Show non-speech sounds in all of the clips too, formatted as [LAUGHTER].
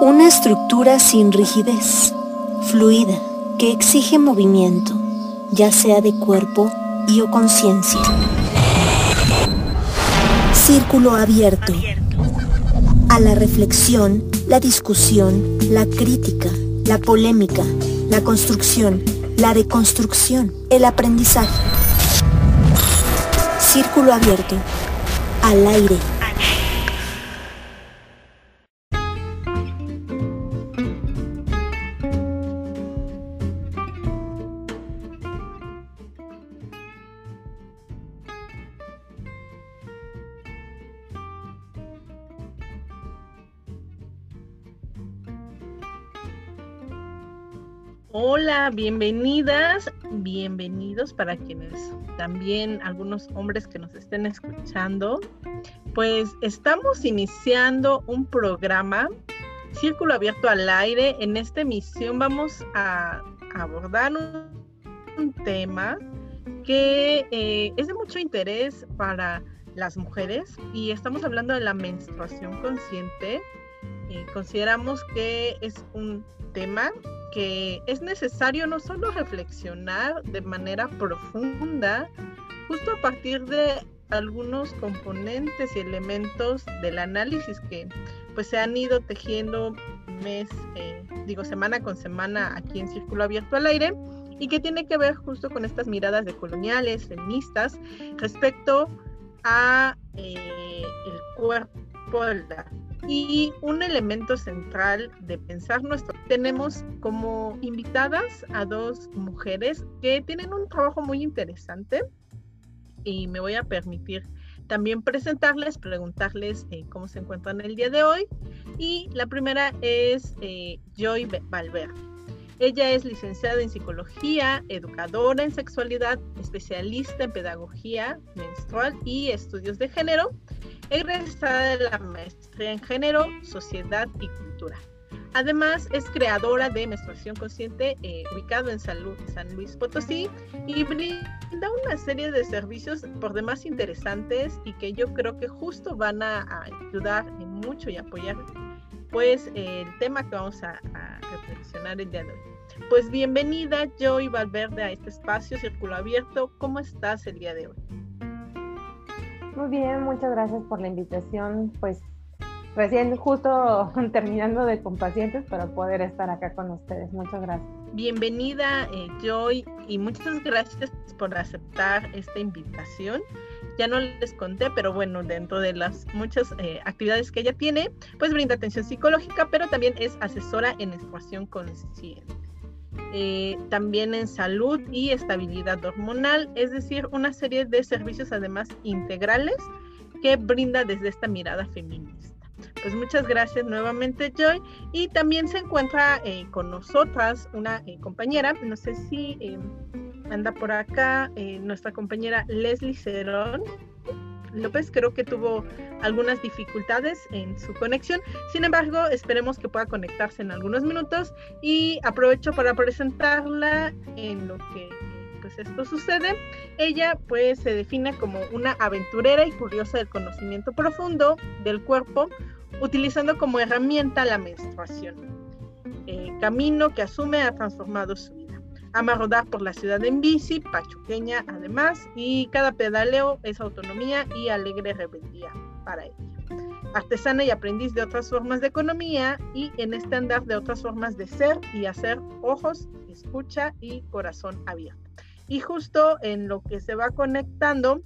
Una estructura sin rigidez, fluida, que exige movimiento, ya sea de cuerpo y o conciencia. Círculo abierto. A la reflexión, la discusión, la crítica, la polémica, la construcción, la deconstrucción, el aprendizaje. Círculo abierto. Al aire. Bienvenidas, bienvenidos para quienes también algunos hombres que nos estén escuchando. Pues estamos iniciando un programa Círculo Abierto al Aire. En esta emisión vamos a abordar un, tema que eh, es de mucho interés para las mujeres y estamos hablando de la menstruación consciente. Eh, consideramos que es un tema que es necesario no solo reflexionar de manera profunda, justo a partir de algunos componentes y elementos del análisis que pues se han ido tejiendo mes, eh, digo semana con semana aquí en Círculo Abierto al Aire y que tiene que ver justo con estas miradas de coloniales, feministas, respecto a eh, el cuerpo la y un elemento central de pensar nuestro, tenemos como invitadas a dos mujeres que tienen un trabajo muy interesante y me voy a permitir también presentarles, preguntarles eh, cómo se encuentran el día de hoy. Y la primera es eh, Joy Valverde. Ella es licenciada en psicología, educadora en sexualidad, especialista en pedagogía menstrual y estudios de género egresada de la maestría en género, sociedad y cultura. Además, es creadora de Menstruación Consciente, eh, ubicado en San Luis Potosí, y brinda una serie de servicios por demás interesantes y que yo creo que justo van a, ayudar en mucho y apoyar pues el tema que vamos a, a, reflexionar el día de hoy. Pues bienvenida Joy Valverde a este espacio Círculo Abierto. ¿Cómo estás el día de hoy? Muy bien, muchas gracias por la invitación. Pues recién justo [LAUGHS] terminando de con pacientes para poder estar acá con ustedes. Muchas gracias. Bienvenida eh, Joy y muchas gracias por aceptar esta invitación. Ya no les conté, pero bueno, dentro de las muchas eh, actividades que ella tiene, pues brinda atención psicológica, pero también es asesora en menstruación consciente. Eh, también en salud y estabilidad hormonal, es decir, una serie de servicios además integrales que brinda desde esta mirada feminista. Pues muchas gracias nuevamente Joy y también se encuentra eh, con nosotras una eh, compañera, no sé si anda por acá, nuestra compañera Leslie Cerón. López creo que tuvo algunas dificultades en su conexión. Sin embargo, esperemos que pueda conectarse en algunos minutos y aprovecho para presentarla en lo que pues esto sucede. Ella pues se define como una aventurera y curiosa del conocimiento profundo del cuerpo, utilizando como herramienta la menstruación. Eh, camino que asume ha transformado su vida. Ama rodar por la ciudad en bici, pachuqueña además, y cada pedaleo es autonomía y alegre rebeldía para ella. Artesana y aprendiz de otras formas de economía y en este andar de otras formas de ser y hacer ojos, escucha y corazón abierto. Y justo en lo que se va conectando,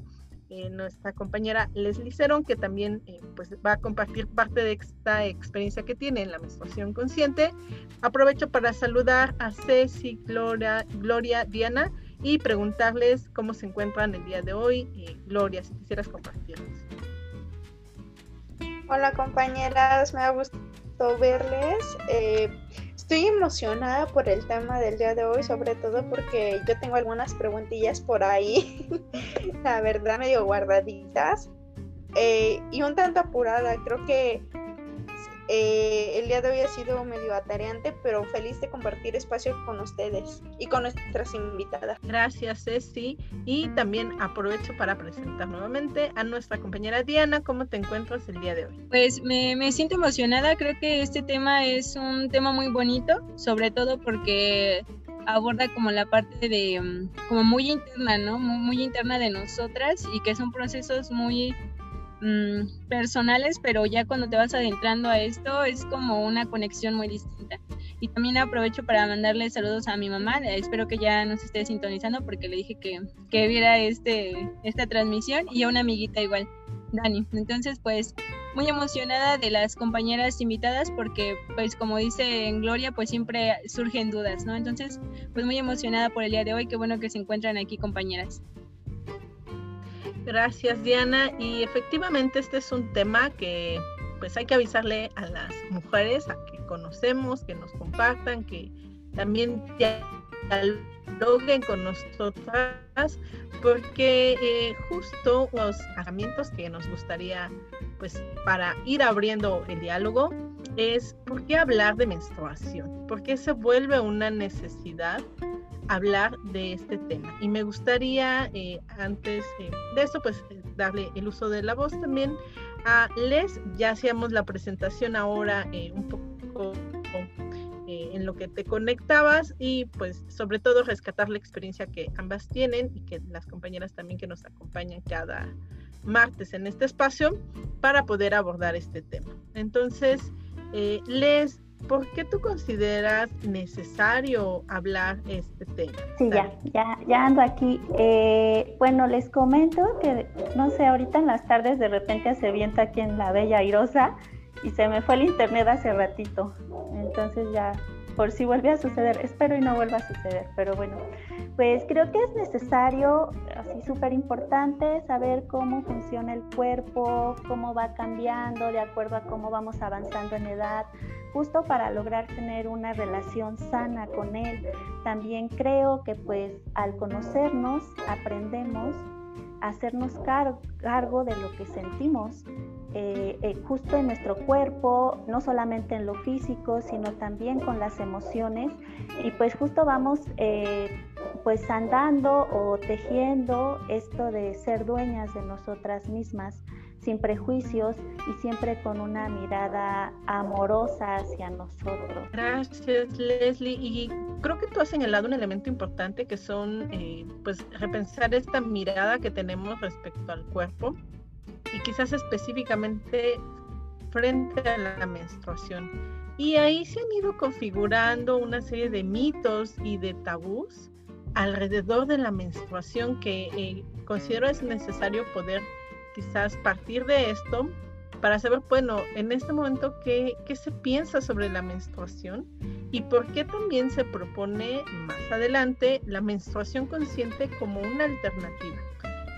eh, nuestra compañera Leslie Cerón, que también eh, pues va a compartir parte de esta experiencia que tiene en la menstruación consciente. Aprovecho para saludar a Ceci, Gloria, Gloria Diana y preguntarles cómo se encuentran el día de hoy. Eh, Gloria, si quisieras compartirles. Hola compañeras, me ha gustado verles. Estoy emocionada por el tema del día de hoy, sobre todo porque yo tengo algunas preguntillas por ahí, [LAUGHS] la verdad medio guardaditas, eh, y un tanto apurada. Creo que Eh, el día de hoy ha sido medio atareante, pero feliz de compartir espacio con ustedes y con nuestras invitadas. Gracias, Ceci. Y también aprovecho para presentar nuevamente a nuestra compañera Diana. ¿Cómo te encuentras el día de hoy? Pues me, me siento emocionada. Creo que este tema es un tema muy bonito, sobre todo porque aborda como la parte de, mm, como muy interna, ¿no? Muy, muy interna de nosotras y que son procesos muy Mm, personales, pero ya cuando te vas adentrando a esto es como una conexión muy distinta. Y también aprovecho para mandarle saludos a mi mamá, espero que ya nos esté sintonizando porque le dije que, que viera este, esta transmisión y a una amiguita igual, Dani. Entonces, pues muy emocionada de las compañeras invitadas porque, pues como dice en Gloria, pues siempre surgen dudas, ¿no? Entonces, pues muy emocionada por el día de hoy, qué bueno que se encuentran aquí compañeras. Gracias Diana. Y efectivamente este es un tema que pues hay que avisarle a las mujeres a que conocemos, que nos compartan, que también dialoguen con nosotras porque eh, justo los herramientas que nos gustaría pues para ir abriendo el diálogo es por qué hablar de menstruación, por qué se vuelve una necesidad hablar de este tema. Y me gustaría, eh, antes eh, de eso, pues eh, darle el uso de la voz también a Les. Ya hacíamos la presentación ahora un poco en lo que te conectabas y pues sobre todo rescatar la experiencia que ambas tienen y que las compañeras también que nos acompañan cada martes en este espacio para poder abordar este tema. Entonces, Les, ¿por qué tú consideras necesario hablar este tema? Sí, ya, ya, ya ando aquí. Eh, bueno, les comento que, no sé, ahorita en las tardes de repente se viento aquí en la Bella Airosa y se me fue el internet hace ratito. Entonces ya por si vuelve a suceder. Espero y no vuelva a suceder, pero bueno, pues creo que es necesario, así súper importante, saber cómo funciona el cuerpo, cómo va cambiando de acuerdo a cómo vamos avanzando en edad, justo para lograr tener una relación sana con él. También creo que pues al conocernos aprendemos a hacernos cargo de lo que sentimos eh, eh, justo en nuestro cuerpo, no solamente en lo físico, sino también con las emociones. Y pues justo vamos eh, pues andando o tejiendo esto de ser dueñas de nosotras mismas, sin prejuicios y siempre con una mirada amorosa hacia nosotros. Gracias, Leslie. Y creo que tú has señalado un elemento importante que son, pues, repensar esta mirada que tenemos respecto al cuerpo y quizás específicamente frente a la menstruación. Y ahí se han ido configurando una serie de mitos y de tabús alrededor de la menstruación que eh, considero es necesario poder quizás partir de esto para saber, bueno, en este momento, ¿qué, qué se piensa sobre la menstruación? Y por qué también se propone más adelante la menstruación consciente como una alternativa.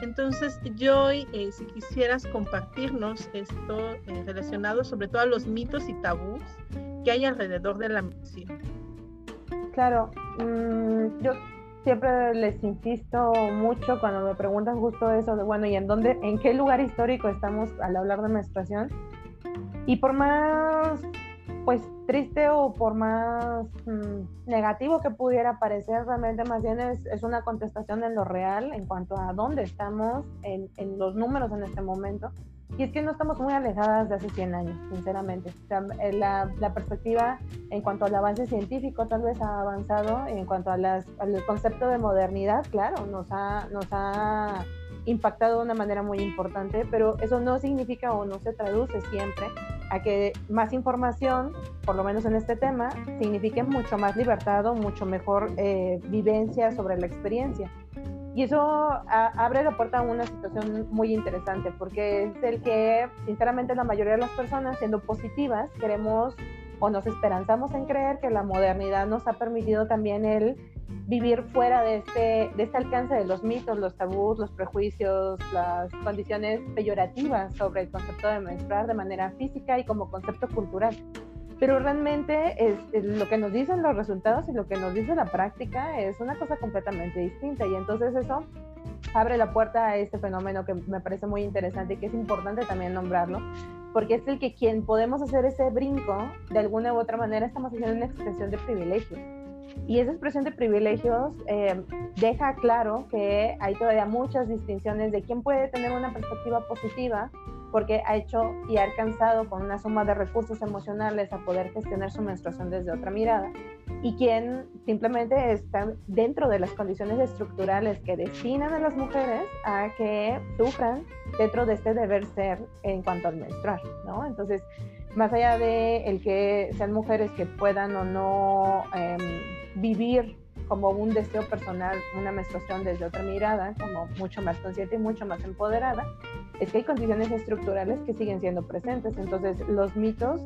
Entonces, yo, eh, si quisieras compartirnos esto eh, relacionado sobre todo a los mitos y tabús que hay alrededor de la medicina. Claro, mm, yo siempre les insisto mucho cuando me preguntan justo eso de, bueno, ¿y en dónde, en qué lugar histórico estamos al hablar de menstruación? Y por más pues triste o por más mm, negativo que pudiera parecer, realmente más bien es, es, una contestación en lo real en cuanto a dónde estamos en, en, los números en este momento. Y es que no estamos muy alejadas de hace 100 años, sinceramente. Eh, la, la, perspectiva en cuanto al avance científico tal vez ha avanzado, en cuanto a las, al concepto de modernidad, claro, nos ha, nos ha impactado de una manera muy importante, pero eso no significa o no se traduce siempre a que más información, por lo menos en este tema, signifique mucho más libertad o mucho mejor eh, vivencia sobre la experiencia. Y eso abre la puerta a una situación muy interesante, porque es el que, sinceramente, la mayoría de las personas, siendo positivas, queremos o nos esperanzamos en creer que la modernidad nos ha permitido también el vivir fuera de este, de este alcance de los mitos, los tabús, los prejuicios, las condiciones peyorativas sobre el concepto de menstruar de manera física y como concepto cultural. Pero realmente es, lo que nos dicen los resultados y lo que nos dice la práctica es una cosa completamente distinta y entonces eso abre la puerta a este fenómeno que me parece muy interesante y que es importante también nombrarlo, porque es el que quien podemos hacer ese brinco, de alguna u otra manera estamos haciendo una expresión de privilegio. Y esa expresión de privilegios eh, deja claro que hay todavía muchas distinciones de quién puede tener una perspectiva positiva porque ha hecho y ha alcanzado con una suma de recursos emocionales a poder gestionar su menstruación desde otra mirada y quien simplemente está dentro de las condiciones estructurales que destinan a las mujeres a que sufran dentro de este deber ser en cuanto al menstruar, ¿no? Entonces, más allá de el que sean mujeres que puedan o no em, vivir como un deseo personal, una menstruación desde otra mirada, como mucho más consciente y mucho más empoderada, es que hay condiciones estructurales que siguen siendo presentes. Entonces, los mitos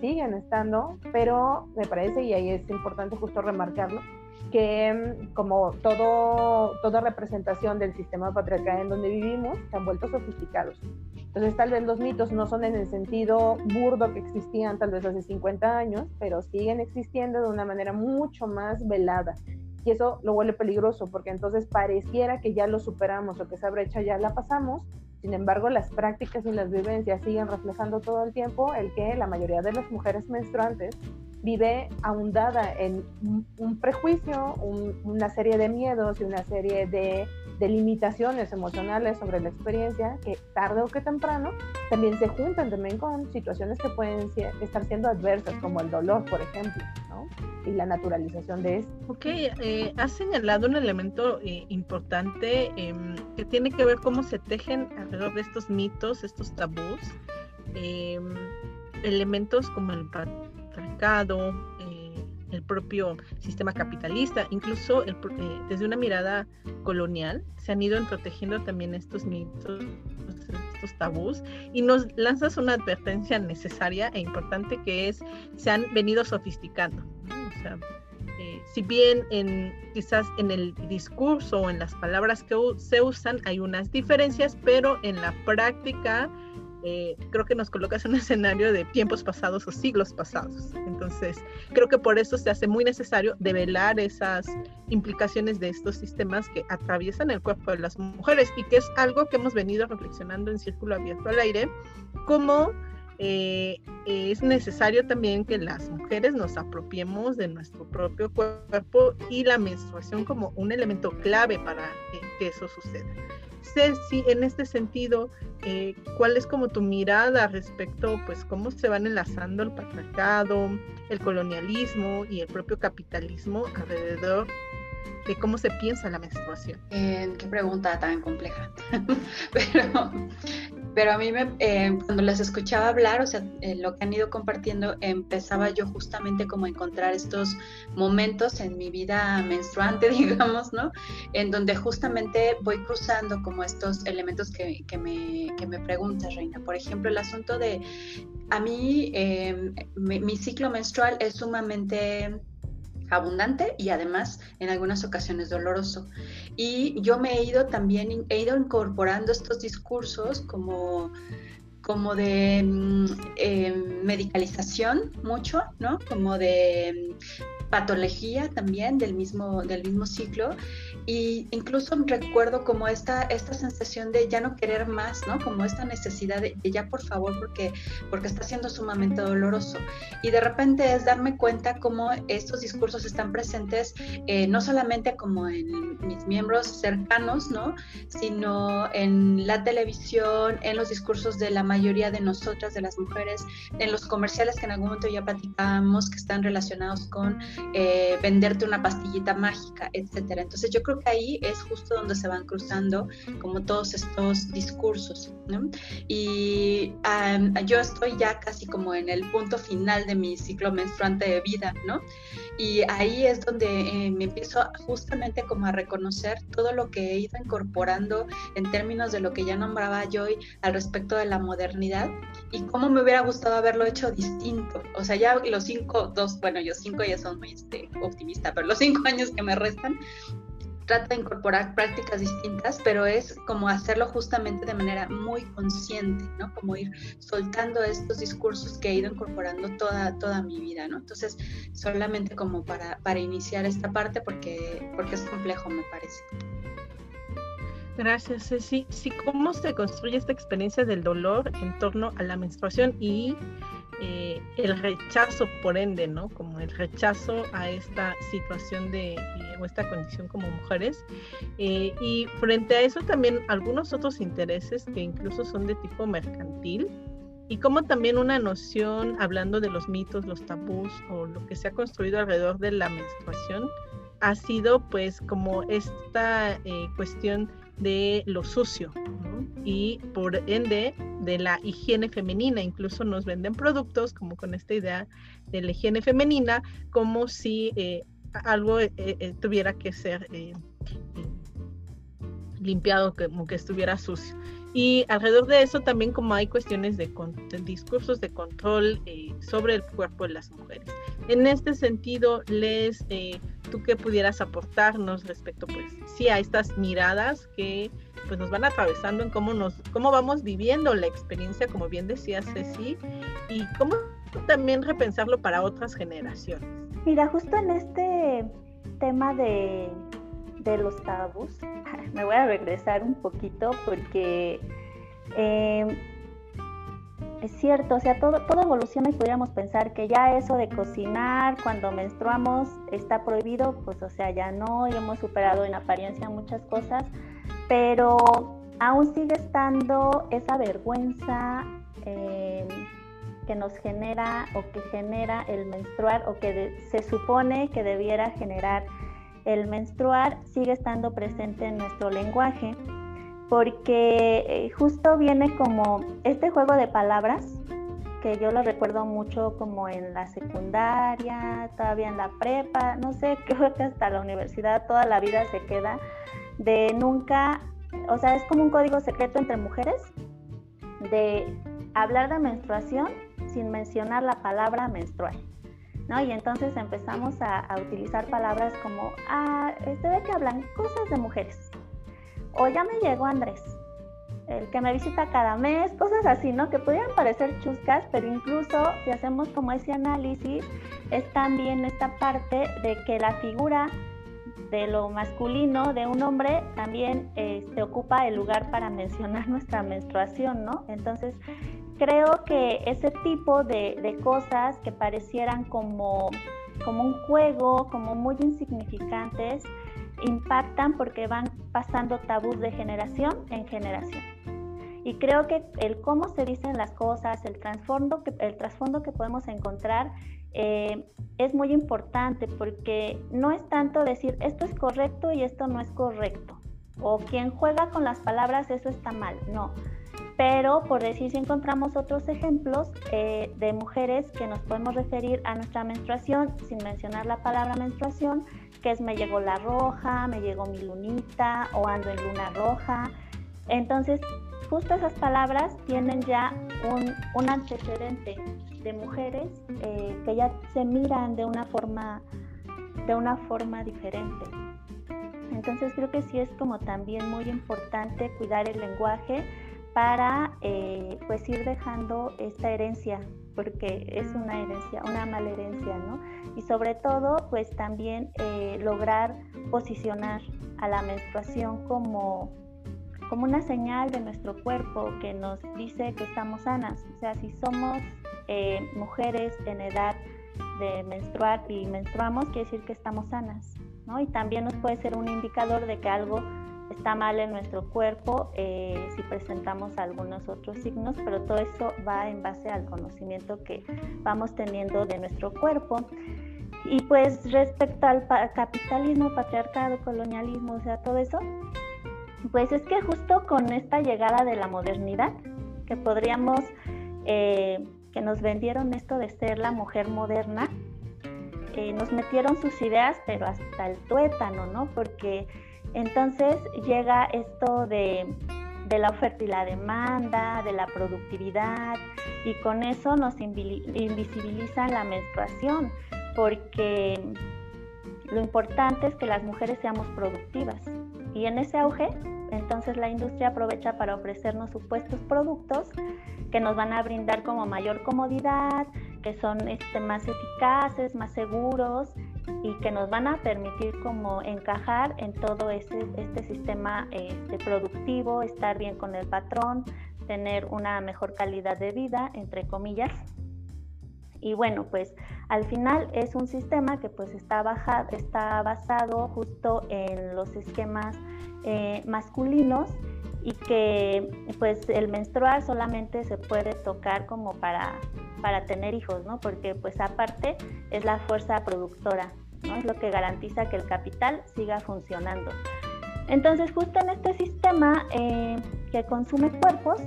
siguen estando, pero me parece, y ahí es importante justo remarcarlo, que mm, como todo, toda representación del sistema patriarcal en donde vivimos, se han vuelto sofisticados. Entonces tal vez los mitos no son en el sentido burdo que existían tal vez hace 50 años, pero siguen existiendo de una manera mucho más velada. Y eso lo vuelve peligroso porque entonces pareciera que ya lo superamos o que esa brecha ya la pasamos, sin embargo, las prácticas y las vivencias siguen reflejando todo el tiempo el que la mayoría de las mujeres menstruantes vive ahondada en un, prejuicio, una serie de miedos y una serie de, de, limitaciones emocionales sobre la experiencia que tarde o que temprano también se juntan también con situaciones que pueden estar siendo adversas, como el dolor, por ejemplo y la naturalización de esto. Ok, eh, has señalado un elemento eh, importante em, que tiene que ver cómo se tejen de estos mitos, estos tabús, em, elementos como el patriarcado, eh, el propio sistema capitalista, incluso desde una mirada colonial, se han ido entretejiendo también estos mitos, estos tabús, y nos lanzas una advertencia necesaria e importante que es, se han venido sofisticando. Eh, si bien en, quizás en el discurso o en las palabras que se usan hay unas diferencias, pero en la práctica eh, creo que nos colocas en un escenario de tiempos pasados o siglos pasados. Entonces, creo que por eso se hace muy necesario develar esas implicaciones de estos sistemas que atraviesan el cuerpo de las mujeres y que es algo que hemos venido reflexionando en Círculo Abierto al Aire, como eh, es necesario también que las mujeres nos apropiemos de nuestro propio cuerpo y la menstruación como un elemento clave para que, eso suceda. Si en este sentido, eh, ¿cuál es como tu mirada respecto, pues, cómo se van enlazando el patriarcado, el colonialismo y el propio capitalismo alrededor de cómo se piensa la menstruación? Eh, qué pregunta tan compleja. [LAUGHS] pero, pero a mí me, eh, cuando les escuchaba hablar, o sea, eh, lo que han ido compartiendo, empezaba yo justamente como a encontrar estos momentos en mi vida menstruante, [LAUGHS] digamos, ¿no? En donde justamente voy cruzando como estos elementos que, que, me, que me preguntas, Reina. Por ejemplo, el asunto de, a mí, mi ciclo menstrual es sumamente abundante y además en algunas ocasiones doloroso. Y yo me he ido también, he ido incorporando estos discursos como como de mm, em, medicalización mucho, ¿no? Como de patología también del mismo, del mismo ciclo y incluso recuerdo como esta, esta sensación de ya no querer más, ¿no? Como esta necesidad de, ya por favor porque, porque está siendo sumamente doloroso. Y de repente es darme cuenta cómo estos discursos están presentes eh, no solamente como en mis miembros cercanos, ¿no? Sino en la televisión, en los discursos de la mayoría de nosotras, de las mujeres, en los comerciales que en algún momento ya platicamos que están relacionados con eh, venderte una pastillita mágica, etcétera. Entonces yo creo que ahí es justo donde se van cruzando como todos estos discursos. Y yo estoy ya casi como en el punto final de mi ciclo menstruante de vida, ¿no? Y ahí es donde eh, me empiezo justamente como a reconocer todo lo que he ido incorporando en términos de lo que ya nombraba Joy al respecto de la modernidad y cómo me hubiera gustado haberlo hecho distinto. O sea, ya los cinco, dos, bueno, yo cinco ya son muy este, optimista, pero los cinco años que me restan, trata de incorporar prácticas distintas, pero es como hacerlo justamente de manera muy consciente, ¿no? Como ir soltando estos discursos que he ido incorporando toda, toda mi vida, ¿no? Entonces, solamente como para, para iniciar esta parte porque, porque es complejo, me parece. Gracias, Ceci. Sí, ¿cómo se construye esta experiencia del dolor en torno a la menstruación y eh, el rechazo, por ende, ¿no? Como el rechazo a esta situación de, eh, o esta condición como mujeres. Eh, y frente a eso también algunos otros intereses que incluso son de tipo mercantil, y como también una noción, hablando de los mitos, los tabús o lo que se ha construido alrededor de la menstruación, ha sido pues como esta cuestión de lo sucio y por ende de la higiene femenina. Incluso nos venden productos como con esta idea de la higiene femenina, como si eh, algo eh, eh, tuviera que ser limpiado, como que estuviera sucio. Y alrededor de eso también como hay cuestiones de, discursos de control sobre el cuerpo de las mujeres. En este sentido, Les, tú que pudieras aportarnos respecto, pues, sí, a estas miradas que pues nos van atravesando en cómo nos, cómo vamos viviendo la experiencia, como bien decía Ceci, y cómo también repensarlo para otras generaciones. Mira, justo en este tema de, de los tabús, [LAUGHS] me voy a regresar un poquito porque eh, es cierto, o sea, todo, todo evoluciona y podríamos pensar que ya eso de cocinar cuando menstruamos está prohibido, pues o sea, ya no, y hemos superado en apariencia muchas cosas, pero aún sigue estando esa vergüenza eh, que nos genera o que genera el menstruar o que se supone que debiera generar el menstruar, sigue estando presente en nuestro lenguaje porque eh, justo viene como este juego de palabras que yo lo recuerdo mucho como en la secundaria, todavía en la prepa, no sé, [LAUGHS] creo que hasta la universidad toda la vida se queda de nunca, o sea, es como un código secreto entre mujeres de hablar de menstruación sin mencionar la palabra menstrual. ¿No? Y entonces empezamos a, utilizar palabras como, ah, este de que hablan cosas de mujeres, o ya me llegó Andrés, el que me visita cada mes, cosas así, ¿no? Que pudieran parecer chuscas, pero incluso si hacemos como ese análisis, es también esta parte de que la figura de lo masculino de un hombre también este, ocupa el lugar para mencionar [LAUGHS] nuestra menstruación, ¿no? Entonces, creo que ese tipo de, de cosas que parecieran como, como un juego, como muy insignificantes, impactan porque van pasando tabús de generación en generación. Y creo que el cómo se dicen las cosas, el trasfondo que, el trasfondo que podemos encontrar eh, es muy importante porque no es tanto decir esto es correcto y esto no es correcto. O quien juega con las palabras, eso está mal. No. Pero por decir si encontramos otros ejemplos eh, de mujeres que nos podemos referir a nuestra menstruación sin mencionar la palabra menstruación, que es me llegó la roja, me llegó mi lunita o ando en luna roja. Entonces, justo esas palabras tienen ya un, antecedente de mujeres eh, que ya se miran de una forma de una forma diferente. Entonces creo que sí es como también muy importante cuidar el lenguaje para eh, pues ir dejando esta herencia, porque es una herencia, una mala herencia, ¿no? Y sobre todo, pues también eh, lograr posicionar a la menstruación como, como una señal de nuestro cuerpo que nos dice que estamos sanas. O sea, si somos eh, mujeres en edad de menstruar y menstruamos, quiere decir que estamos sanas, ¿no? Y también nos puede ser un indicador de que algo está mal en nuestro cuerpo eh, si presentamos algunos otros signos, pero todo eso va en base al conocimiento que vamos teniendo de nuestro cuerpo. Y pues respecto al capitalismo, patriarcado, colonialismo, o sea, todo eso, pues es que justo con esta llegada de la modernidad, que podríamos, eh, que nos vendieron esto de ser la mujer moderna, eh, nos metieron sus ideas, pero hasta el tuétano, ¿no? Porque entonces llega esto de, la oferta y la demanda, de la productividad, y con eso nos invisibiliza la menstruación, porque lo importante es que las mujeres seamos productivas. Y en ese auge, entonces la industria aprovecha para ofrecernos supuestos productos que nos van a brindar como mayor comodidad, que son este, más eficaces, más seguros y que nos van a permitir como encajar en todo este, este sistema este, productivo, estar bien con el patrón, tener una mejor calidad de vida, entre comillas. Y bueno, pues al final es un sistema que pues está, está basado justo en los esquemas eh, masculinos y que pues el menstruar solamente se puede tocar como para, para tener hijos, ¿no? Porque pues aparte es la fuerza productora, ¿no? Es lo que garantiza que el capital siga funcionando. Entonces justo en este sistema eh, que consume cuerpos,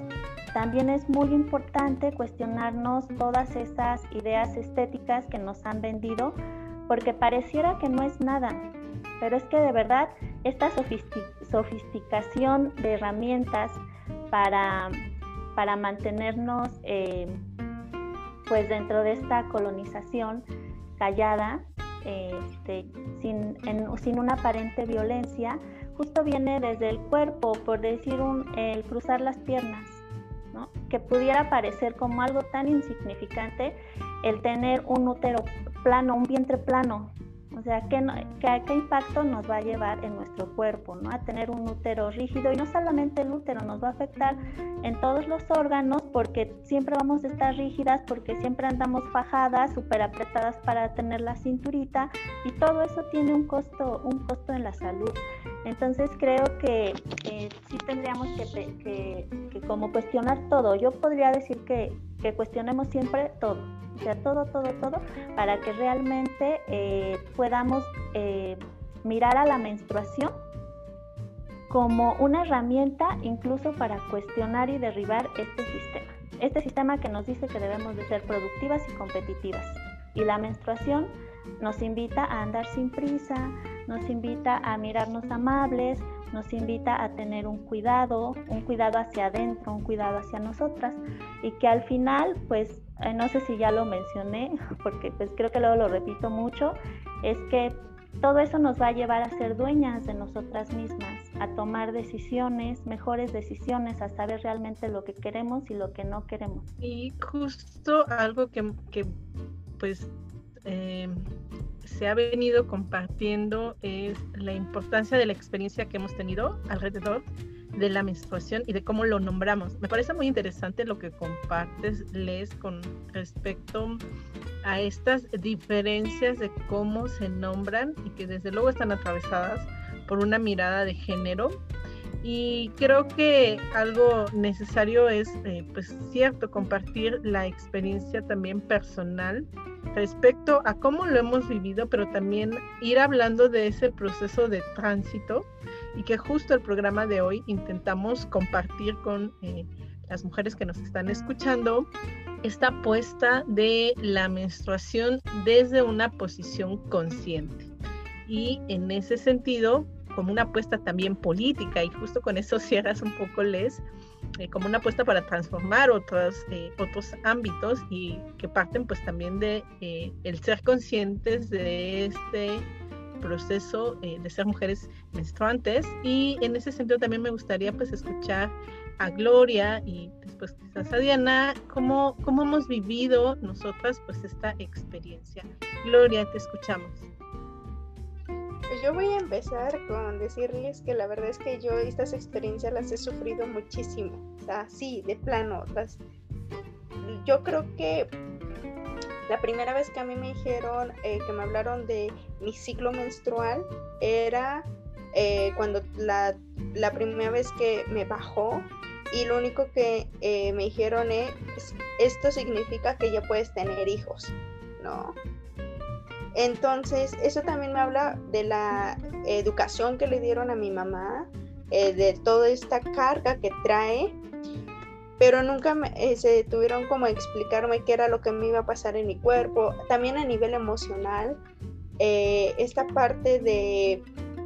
también es muy importante cuestionarnos todas esas ideas estéticas que nos han vendido, porque pareciera que no es nada, pero es que de verdad esta sofisticación de herramientas para, para mantenernos eh, pues dentro de esta colonización callada, este, sin, sin, una aparente violencia, justo viene desde el cuerpo, por decir un, el cruzar las piernas, ¿no? que pudiera parecer como algo tan insignificante el tener un útero plano, un vientre plano, o sea, ¿qué, qué, impacto nos va a llevar en nuestro cuerpo? ¿no? A tener un útero rígido y no solamente el útero, nos va a afectar en todos los órganos porque siempre vamos a estar rígidas, porque siempre andamos fajadas, súper apretadas para tener la cinturita y todo eso tiene un costo, un costo en la salud. Entonces creo que sí tendríamos que, que, como cuestionar todo. Yo podría decir que, que cuestionemos siempre todo o sea, todo, todo, todo, para que realmente eh, podamos eh, mirar a la menstruación como una herramienta incluso para cuestionar y derribar este sistema. Este sistema que nos dice que debemos de ser productivas y competitivas. Y la menstruación nos invita a andar sin prisa, nos invita a mirarnos amables, nos invita a tener un cuidado, un cuidado hacia adentro, un cuidado hacia nosotras y que al final pues eh, no sé si ya lo mencioné, [LAUGHS] porque pues creo que luego lo repito mucho, es que todo eso nos va a llevar a ser dueñas de nosotras mismas, a tomar decisiones, mejores decisiones, a saber realmente lo que queremos y lo que no queremos. Y justo algo que, que pues eh, se ha venido compartiendo es la importancia de la experiencia que hemos tenido alrededor de la menstruación y de cómo lo nombramos. Me parece muy interesante lo que compartes, Les, con respecto a estas diferencias de cómo se nombran y que desde luego están atravesadas por una mirada de género. Y creo que algo necesario es, eh, pues cierto, compartir la experiencia también personal respecto a cómo lo hemos vivido, pero también ir hablando de ese proceso de tránsito y que justo el programa de hoy intentamos compartir con eh, las mujeres que nos están escuchando esta apuesta de la menstruación desde una posición consciente. Y en ese sentido, como una apuesta también política, y justo con eso [LAUGHS] cierras un poco, Les, eh, como una apuesta para transformar otros, eh, otros ámbitos y que parten pues también de el ser conscientes de este proceso eh, de ser mujeres menstruantes y en ese sentido también me gustaría pues escuchar a Gloria y después quizás a Diana cómo, cómo hemos vivido nosotras pues esta experiencia. Gloria, te escuchamos. Pues yo voy a empezar con decirles que la verdad es que yo estas experiencias las he sufrido muchísimo. O sea, sí, de plano. Las, yo creo que la primera vez que a mí me dijeron, eh, que me hablaron de mi ciclo menstrual, era eh, cuando la, primera vez que me bajó y lo único que eh, me dijeron es, esto significa que ya puedes tener hijos, ¿no? Entonces, eso también me habla de la educación que le dieron a mi mamá, de toda esta carga que trae pero nunca me, eh, se tuvieron como a explicarme qué era lo que me iba a pasar en mi cuerpo, también a nivel emocional, eh, esta parte de,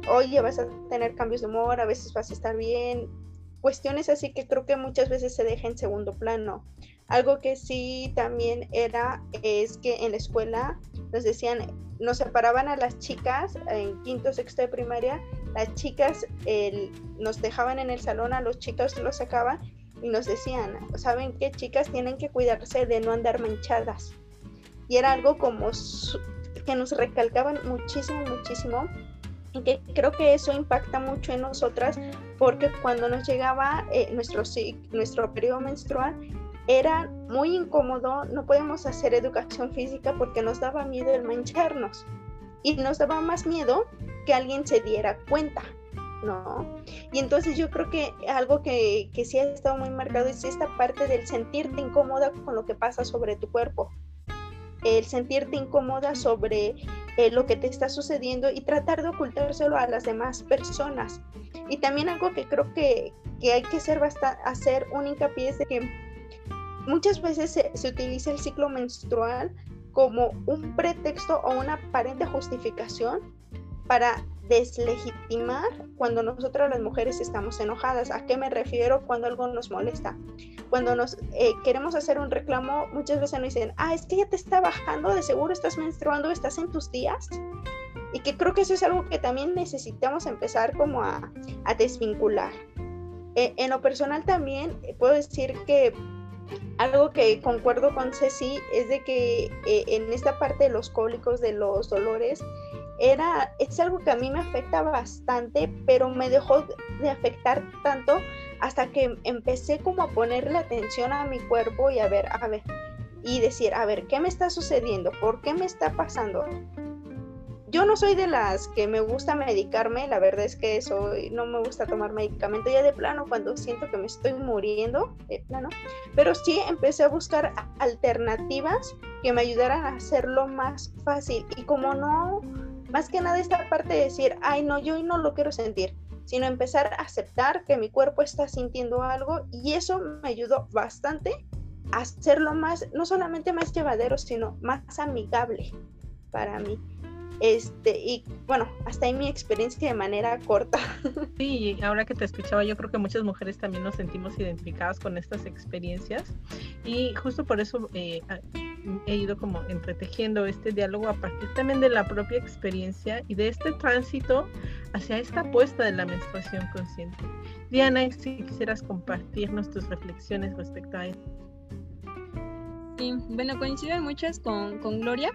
oye, vas a tener cambios de humor, a veces vas a estar bien, cuestiones así que creo que muchas veces se deja en segundo plano. Algo que sí también era, es que en la escuela nos decían, nos separaban a las chicas en quinto, sexto de primaria, las chicas nos dejaban en el salón, a los chicos los sacaban y nos decían, ¿saben qué chicas tienen que cuidarse de no andar manchadas? Y era algo como que nos recalcaban muchísimo, muchísimo y que creo que eso impacta mucho en nosotras porque cuando nos llegaba eh, nuestro, nuestro periodo menstrual era muy incómodo, no podíamos hacer educación física porque nos daba miedo el mancharnos y nos daba más miedo que alguien se diera cuenta, ¿no? Y entonces yo creo que algo que, que sí ha estado muy marcado es esta parte del sentirte incómoda con lo que pasa sobre tu cuerpo, el sentirte incómoda sobre eh, lo que te está sucediendo y tratar de ocultárselo a las demás personas. Y también algo que creo que, que hay que hacer, hacer un hincapié es de que muchas veces se, utiliza el ciclo menstrual como un pretexto o una aparente justificación para deslegitimar cuando nosotras las mujeres estamos enojadas. ¿A qué me refiero cuando algo nos molesta? Cuando nos eh, queremos hacer un reclamo, muchas veces nos dicen, ah, es que ya te está bajando, de seguro estás menstruando, estás en tus días. Y que creo que eso es algo que también necesitamos empezar como a, a desvincular. Eh, en lo personal también eh, puedo decir que algo que concuerdo con Ceci es de que en esta parte de los cólicos, de los dolores, era, es algo que a mí me afecta bastante, pero me dejó de afectar tanto hasta que empecé como a ponerle atención a mi cuerpo y a ver, a ver, y decir, a ver, ¿qué me está sucediendo? ¿Por qué me está pasando? Yo no soy de las que me gusta medicarme, la verdad es que soy, no me gusta tomar medicamento ya de plano cuando siento que me estoy muriendo, de plano, pero sí empecé a buscar alternativas que me ayudaran a hacerlo más fácil y como no más que nada esta parte de decir, ay no, yo no lo quiero sentir, sino empezar a aceptar que mi cuerpo está sintiendo algo y eso me ayudó bastante a hacerlo más, no solamente más llevadero, sino más amigable para mí. Este, y bueno, hasta ahí mi experiencia de manera corta. [LAUGHS] Sí, ahora que te escuchaba, yo creo que muchas mujeres también nos sentimos identificadas con estas experiencias y justo por eso eh, he ido como entretejiendo este diálogo a partir también de la propia experiencia y de este tránsito hacia esta apuesta de la menstruación consciente. Diana, si quisieras compartirnos tus reflexiones respecto a esto. Sí, bueno, coinciden muchas con, con Gloria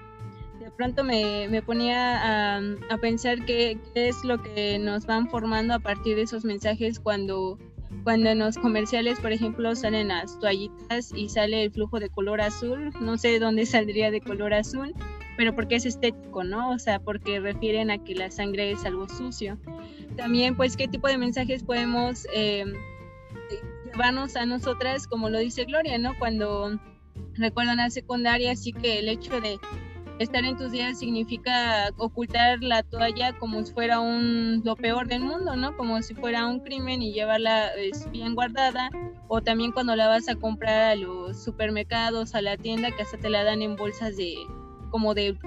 de pronto me, me ponía a, a pensar qué, es lo que nos van formando a partir de esos mensajes cuando, cuando en los comerciales, por ejemplo, salen las toallitas y sale el flujo de color azul. No sé dónde saldría de color azul, pero porque es estético, ¿no? O sea, porque refieren a que la sangre es algo sucio. También, pues, qué tipo de mensajes podemos eh, llevarnos a nosotras, como lo dice Gloria, ¿no? Cuando recuerdan la secundaria, así que el hecho de estar en tus días significa ocultar la toalla como si fuera un, lo peor del mundo, ¿no? Como si fuera un crimen y llevarla bien guardada. O también cuando la vas a comprar a los supermercados, a la tienda, que hasta te la dan en bolsas de como de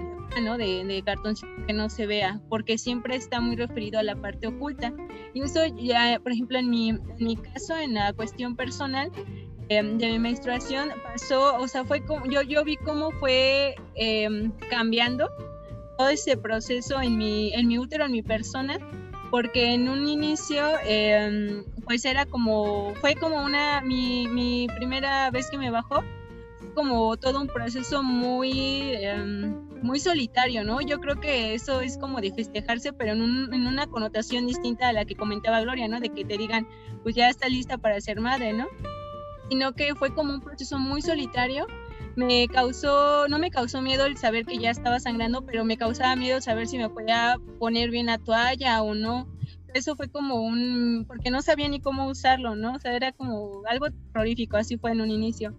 ¿no? de, de cartón que no se vea, porque siempre está muy referido a la parte oculta. Y eso ya, por ejemplo, en mi, en mi caso, en la cuestión personal, Em, de mi menstruación pasó, o sea, fue como, yo, yo vi cómo fue eh, cambiando todo ese proceso en mi, en mi útero, en mi persona, porque en un inicio, eh, pues era como, fue como una, mi, mi, primera vez que me bajó, como todo un proceso muy, em, muy solitario, ¿no? Yo creo que eso es como de festejarse, pero en, un, en una connotación distinta a la que comentaba Gloria, ¿no? De que te digan, pues ya está lista para ser madre, ¿no? Sino que fue como un proceso muy solitario. Me causó, no me causó miedo el saber que ya estaba sangrando, pero me causaba miedo saber si me podía poner bien la toalla o no. Eso fue como un, porque no sabía ni cómo usarlo, ¿no? O sea, era como algo terrorífico, así fue en un inicio.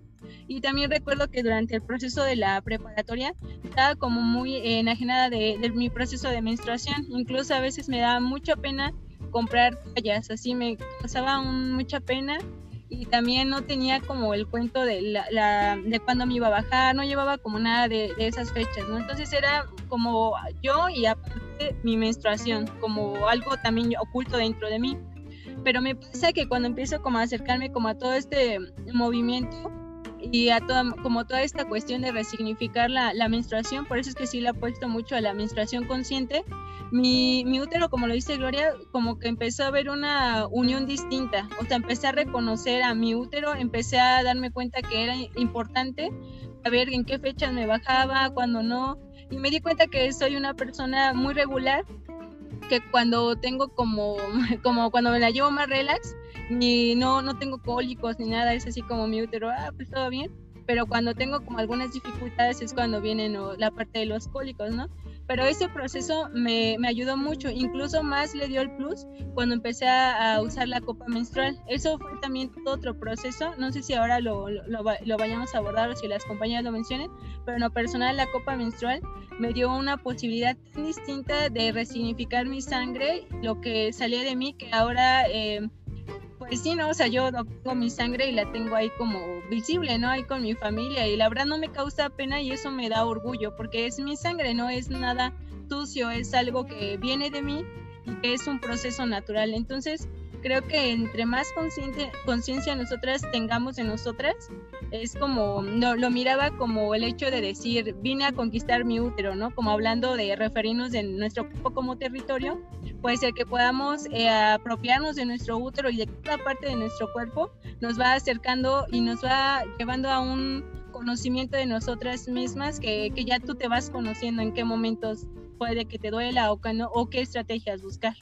Y también recuerdo que durante el proceso de la preparatoria estaba como muy enajenada de, de mi proceso de menstruación. Incluso a veces me daba mucha pena comprar toallas, así me causaba un, mucha pena y también no tenía como el cuento de, la, de cuándo me iba a bajar, no llevaba como nada de, de, esas fechas, ¿no? Entonces era como yo y aparte mi menstruación, como algo también oculto dentro de mí. Pero me pasa que cuando empiezo como a acercarme como a todo este movimiento, y a toda, como toda esta cuestión de resignificar la, la, menstruación, por eso es que sí le apuesto mucho a la menstruación consciente. Mi, mi, útero, como lo dice Gloria, como que empezó a ver una unión distinta, o sea, empecé a reconocer a mi útero, empecé a darme cuenta que era importante saber en qué fechas me bajaba, cuando no, Y me di cuenta que soy una persona muy regular, que cuando tengo como, [LAUGHS] como cuando me la llevo más relax, ni no, no tengo cólicos ni nada, es así como mi útero, ah, pues todo bien. Pero cuando tengo como algunas dificultades es cuando vienen la parte de los cólicos, ¿no? pero ese proceso me, me, ayudó mucho, incluso más le dio el plus cuando empecé a, usar la copa menstrual. Eso fue también otro proceso, no sé si ahora lo, lo, lo, vayamos a abordar o si las compañeras lo mencionen, pero en lo personal la copa menstrual me dio una posibilidad tan distinta de resignificar mi sangre, lo que salía de mí, que ahora... Eh, pues sí, ¿no? O sea, yo tengo mi sangre y la tengo ahí como visible, ¿no? Ahí con mi familia y la verdad no me causa pena y eso me da orgullo porque es mi sangre, no es nada sucio, es algo que viene de mí y que es un proceso natural. Entonces, creo que entre más conciencia nosotras tengamos en nosotras, es como, no, lo miraba como el hecho de decir, vine a conquistar mi útero, ¿no? Como hablando de referirnos de nuestro cuerpo como territorio, puede ser que podamos eh, apropiarnos de nuestro útero y de cada parte de nuestro cuerpo, nos va acercando y nos va llevando a un conocimiento de nosotras mismas que, que ya tú te vas conociendo en qué momentos puede que te duela o, que no, o qué estrategias buscar.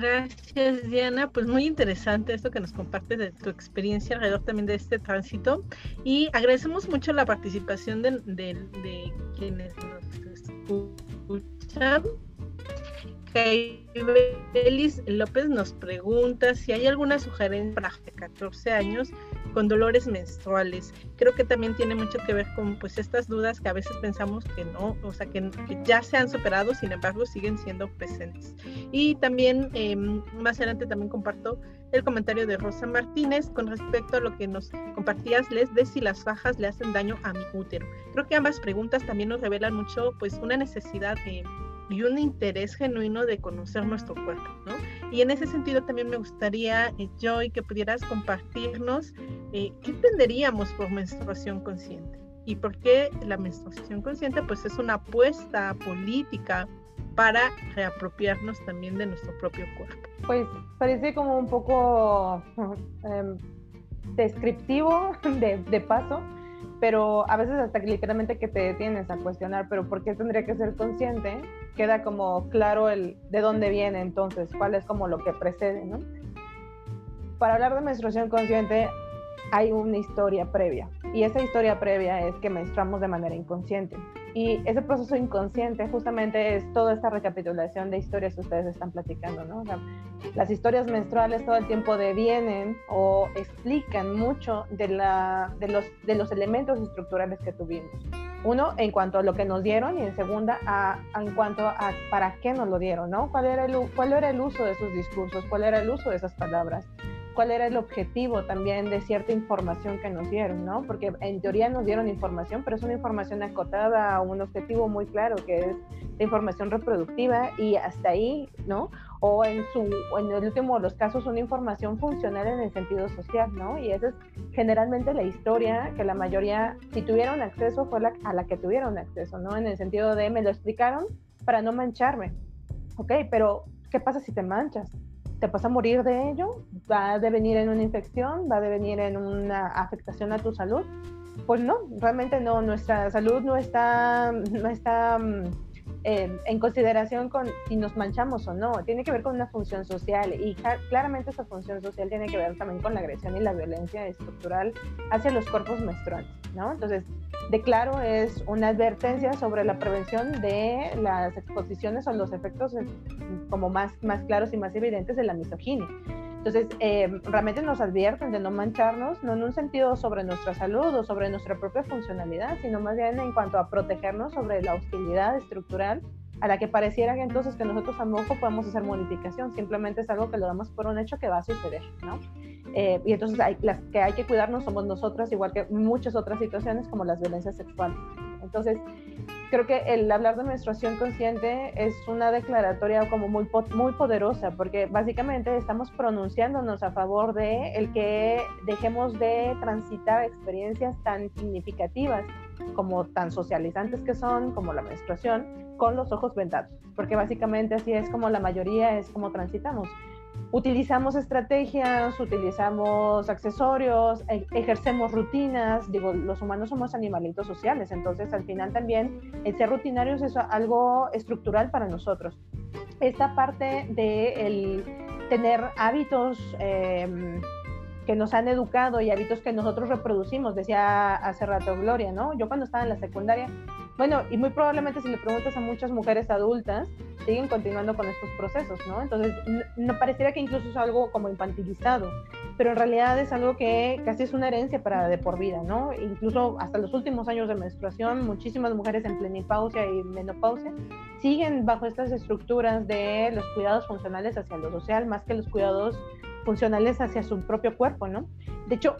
Gracias, Diana. Pues muy interesante esto que nos compartes de tu experiencia alrededor también de este tránsito. Y agradecemos mucho la participación de, de, quienes nos escuchan. Belis López nos pregunta si hay alguna sugerencia para 14 años con dolores menstruales. Creo que también tiene mucho que ver con pues estas dudas que a veces pensamos que no, o sea, que, ya se han superado, sin embargo siguen siendo presentes. Y también em, más adelante también comparto el comentario de Rosa Martínez con respecto a lo que nos compartías, Les, de si las fajas le hacen daño a mi útero. Creo que ambas preguntas también nos revelan mucho pues una necesidad de y un interés genuino de conocer nuestro cuerpo, ¿no? Y en ese sentido también me gustaría, eh, Joy, que pudieras compartirnos eh, qué entenderíamos por menstruación consciente y por qué la menstruación consciente pues es una apuesta política para reapropiarnos también de nuestro propio cuerpo. Pues parece como un poco [LAUGHS] em, descriptivo [LAUGHS] de, de paso, pero a veces hasta que literalmente que te detienes a cuestionar, pero ¿por qué tendría que ser consciente? Queda como claro el de dónde viene entonces, cuál es como lo que precede, ¿no? Para hablar de menstruación consciente hay una historia previa y esa historia previa es que menstruamos de manera inconsciente. Y ese proceso inconsciente justamente es toda esta recapitulación de historias que ustedes están platicando, ¿no? las historias menstruales todo el tiempo devienen o explican mucho de, la, de, los, de los elementos estructurales que tuvimos. Uno, en cuanto a lo que nos dieron y en segunda, a, en cuanto a para qué nos lo dieron, ¿no? ¿Cuál era, el, ¿Cuál era el uso de esos discursos? ¿Cuál era el uso de esas palabras? Cuál era el objetivo también de cierta información que nos dieron, ¿no? Porque en teoría nos dieron información, pero es una información acotada a un objetivo muy claro, que es la información reproductiva y hasta ahí, ¿no? O en, su, en el último de los casos, una información funcional en el sentido social, ¿no? Y esa es generalmente la historia que la mayoría, si tuvieron acceso, fue la, a la que tuvieron acceso, ¿no? En el sentido de, me lo explicaron para no mancharme. Ok, pero ¿qué pasa si te manchas? Te vas a morir de ello, va a devenir en una infección, va a devenir en una afectación a tu salud. Pues no, realmente no, nuestra salud no está, no está mm, en consideración con si nos manchamos o no, tiene que ver con una función social y claramente esa función social tiene que ver también con la agresión y la violencia estructural hacia los cuerpos menstruales, ¿no? Entonces, declaro es una advertencia sobre la prevención de las exposiciones o los efectos eh, como más, más claros y más evidentes de la misoginia. Entonces, eh, realmente nos advierten de no mancharnos, no en un sentido sobre nuestra salud o sobre nuestra propia funcionalidad, sino más bien en cuanto a protegernos sobre la hostilidad estructural a la que pareciera que entonces que nosotros tampoco podemos hacer modificación, simplemente es algo que lo damos por un hecho que va a suceder, ¿no? Eh, y entonces hay, las que hay que cuidarnos somos nosotras, igual que muchas otras situaciones como las violencias sexuales. Entonces, creo que el hablar de menstruación consciente es una declaratoria como muy, muy poderosa, porque básicamente estamos pronunciándonos a favor de el que dejemos de transitar experiencias tan significativas como tan socializantes que son, como la menstruación, con los ojos vendados, porque básicamente así es como la mayoría es como transitamos utilizamos estrategias, utilizamos accesorios, e, ejercemos rutinas. Digo, los humanos somos animalitos sociales, entonces al final también el ser rutinarios es algo estructural para nosotros. Esta parte de el tener hábitos em, que nos han educado y hábitos que nosotros reproducimos, decía hace rato Gloria, ¿no? Yo cuando estaba en la secundaria, bueno, y muy probablemente si le preguntas a muchas mujeres adultas, siguen continuando con estos procesos, ¿no? Entonces, no pareciera que incluso es algo como infantilizado, pero en realidad es algo que casi es una herencia para de por vida, ¿no? Incluso hasta los últimos años de menstruación, muchísimas mujeres en plenipausia y menopausia siguen bajo estas estructuras de los cuidados funcionales hacia lo social más que los cuidados funcionales hacia su propio cuerpo, ¿no? De hecho,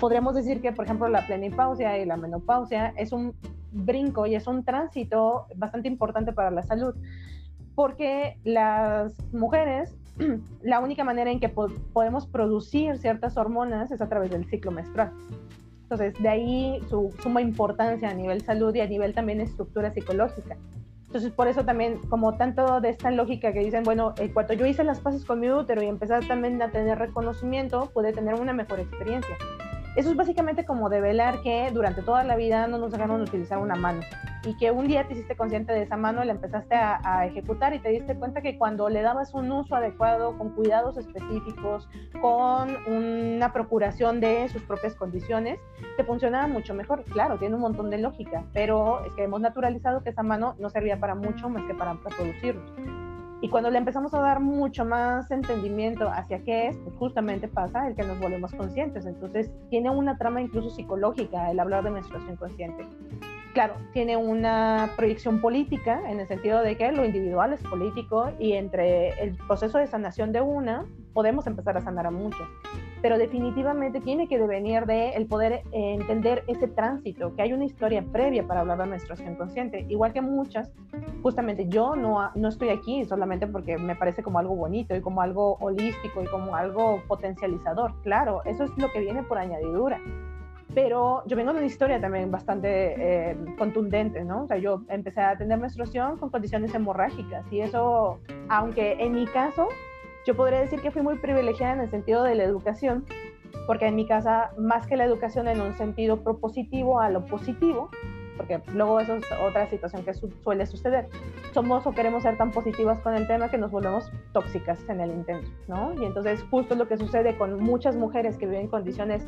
podríamos decir que, por ejemplo, la plenipausia y la menopausia es un brinco y es un tránsito bastante importante para la salud, porque las mujeres, [CLEARS THROAT] la única manera en que podemos producir ciertas hormonas es a través del ciclo menstrual. Entonces, de ahí su suma importancia a nivel salud y a nivel también estructura psicológica. Entonces, por eso también, como tanto de esta lógica que dicen, bueno, eh, cuando yo hice las paces con mi útero y empecé también a tener reconocimiento, pude tener una mejor experiencia. Eso es básicamente como develar que durante toda la vida no nos dejaron utilizar una mano y que un día te hiciste consciente de esa mano y la empezaste a, ejecutar y te diste cuenta que cuando le dabas un uso adecuado, con cuidados específicos, con una procuración de sus propias condiciones, te funcionaba mucho mejor. Claro, tiene un montón de lógica, pero es que hemos naturalizado que esa mano no servía para mucho más que para reproducirnos. Y cuando le empezamos a dar mucho más entendimiento hacia qué es, pues justamente pasa el que nos volvemos conscientes. Entonces, tiene una trama incluso psicológica el hablar de menstruación consciente. Claro, tiene una proyección política en el sentido de que lo individual es político y entre el proceso de sanación de una podemos empezar a sanar a muchas. Pero definitivamente tiene que devenir de el poder entender ese tránsito, que hay una historia previa para hablar de menstruación consciente, igual que muchas, justamente yo no, no estoy aquí solamente porque me parece como algo bonito y como algo holístico y como algo potencializador, claro, eso es lo que viene por añadidura, pero yo vengo de una historia también bastante eh, contundente, ¿no? O sea, yo empecé a tener menstruación con condiciones hemorrágicas y eso, aunque en mi caso yo podría decir que fui muy privilegiada en el sentido de la educación, porque en mi casa, más que la educación en un sentido propositivo a lo positivo, porque luego eso es otra situación que suele suceder. Somos o queremos ser tan positivas con el tema que nos volvemos tóxicas en el intento, ¿no? Y entonces justo lo que sucede con muchas mujeres que viven en condiciones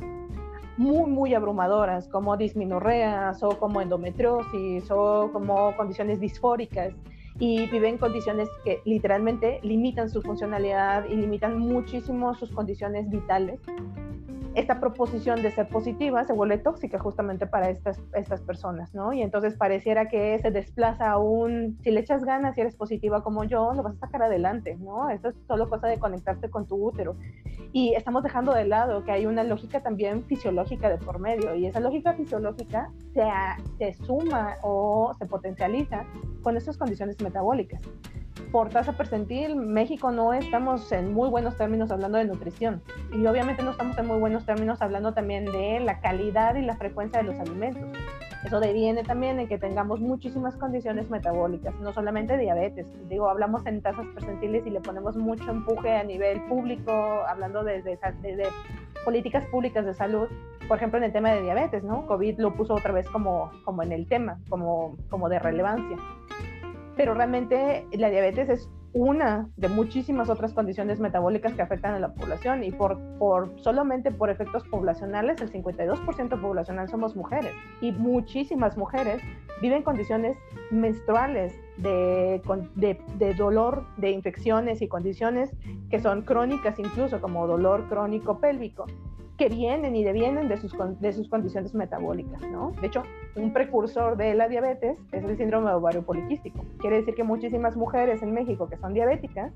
muy, muy abrumadoras, como disminorreas o como endometriosis o como condiciones disfóricas, y viven condiciones que literalmente limitan su funcionalidad y limitan muchísimo sus condiciones vitales esta proposición de ser positiva se vuelve tóxica justamente para estas, estas personas, ¿no? Y entonces pareciera que se desplaza aún, si le echas ganas y eres positiva como yo, lo vas a sacar adelante, ¿no? Esto es solo cosa de conectarte con tu útero. Y estamos dejando de lado que hay una lógica también fisiológica de por medio, y esa lógica fisiológica se, se suma o se potencializa con estas condiciones metabólicas por tasa percentil, México no estamos en muy buenos términos hablando de nutrición. Y obviamente no estamos en muy buenos términos hablando también de la calidad y la frecuencia de los alimentos. Eso deviene también en que tengamos muchísimas condiciones metabólicas, no solamente diabetes. Digo, hablamos en tasas percentiles y le ponemos mucho empuje a nivel público, hablando de, de, políticas públicas de salud, por ejemplo, en el tema de diabetes, ¿no? COVID lo puso otra vez como, como en el tema, como, como de relevancia pero realmente la diabetes es una de muchísimas otras condiciones metabólicas que afectan a la población y por, por solamente por efectos poblacionales, el 52% poblacional somos mujeres y muchísimas mujeres viven condiciones menstruales de, de, de, dolor, de infecciones y condiciones que son crónicas incluso como dolor crónico pélvico que vienen y devienen de sus, de sus condiciones metabólicas, ¿no? De hecho, un precursor de la diabetes es el síndrome de ovario poliquístico. Quiere decir que muchísimas mujeres en México que son diabéticas,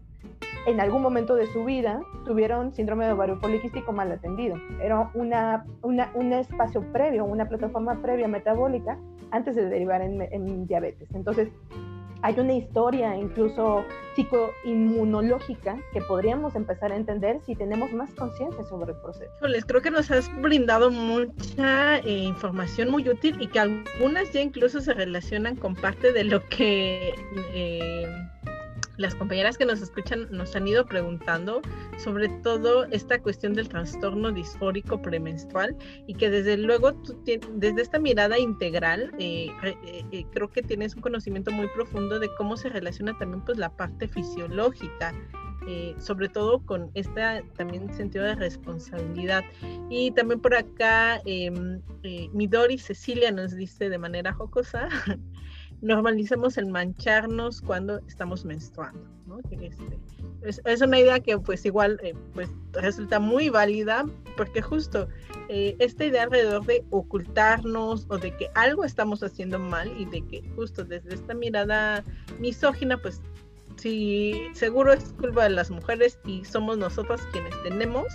en algún momento de su vida tuvieron síndrome de ovario poliquístico mal atendido. Era una, una un espacio previo, una plataforma previa metabólica antes de derivar en, en diabetes. Entonces, hay una historia incluso psicoinmunológica que podríamos empezar a entender si tenemos más conciencia sobre el proceso. Les creo que nos has brindado mucha eh, información muy útil y que algunas ya incluso se relacionan con parte de lo que eh, las compañeras que nos escuchan nos han ido preguntando sobre todo esta cuestión del trastorno disfórico premenstrual y que desde luego desde esta mirada integral eh, eh, eh, creo que tienes un conocimiento muy profundo de cómo se relaciona también pues la parte fisiológica sobre todo con este también sentido de responsabilidad. Y también por acá, em, Midori Cecilia nos dice de manera jocosa [LAUGHS] normalicemos el mancharnos cuando estamos menstruando. ¿no? Este, es, una idea que pues igual eh, pues resulta muy válida porque justo eh, esta idea alrededor de ocultarnos o de que algo estamos haciendo mal y de que justo desde esta mirada misógina pues sí seguro es culpa de las mujeres y somos nosotros quienes tenemos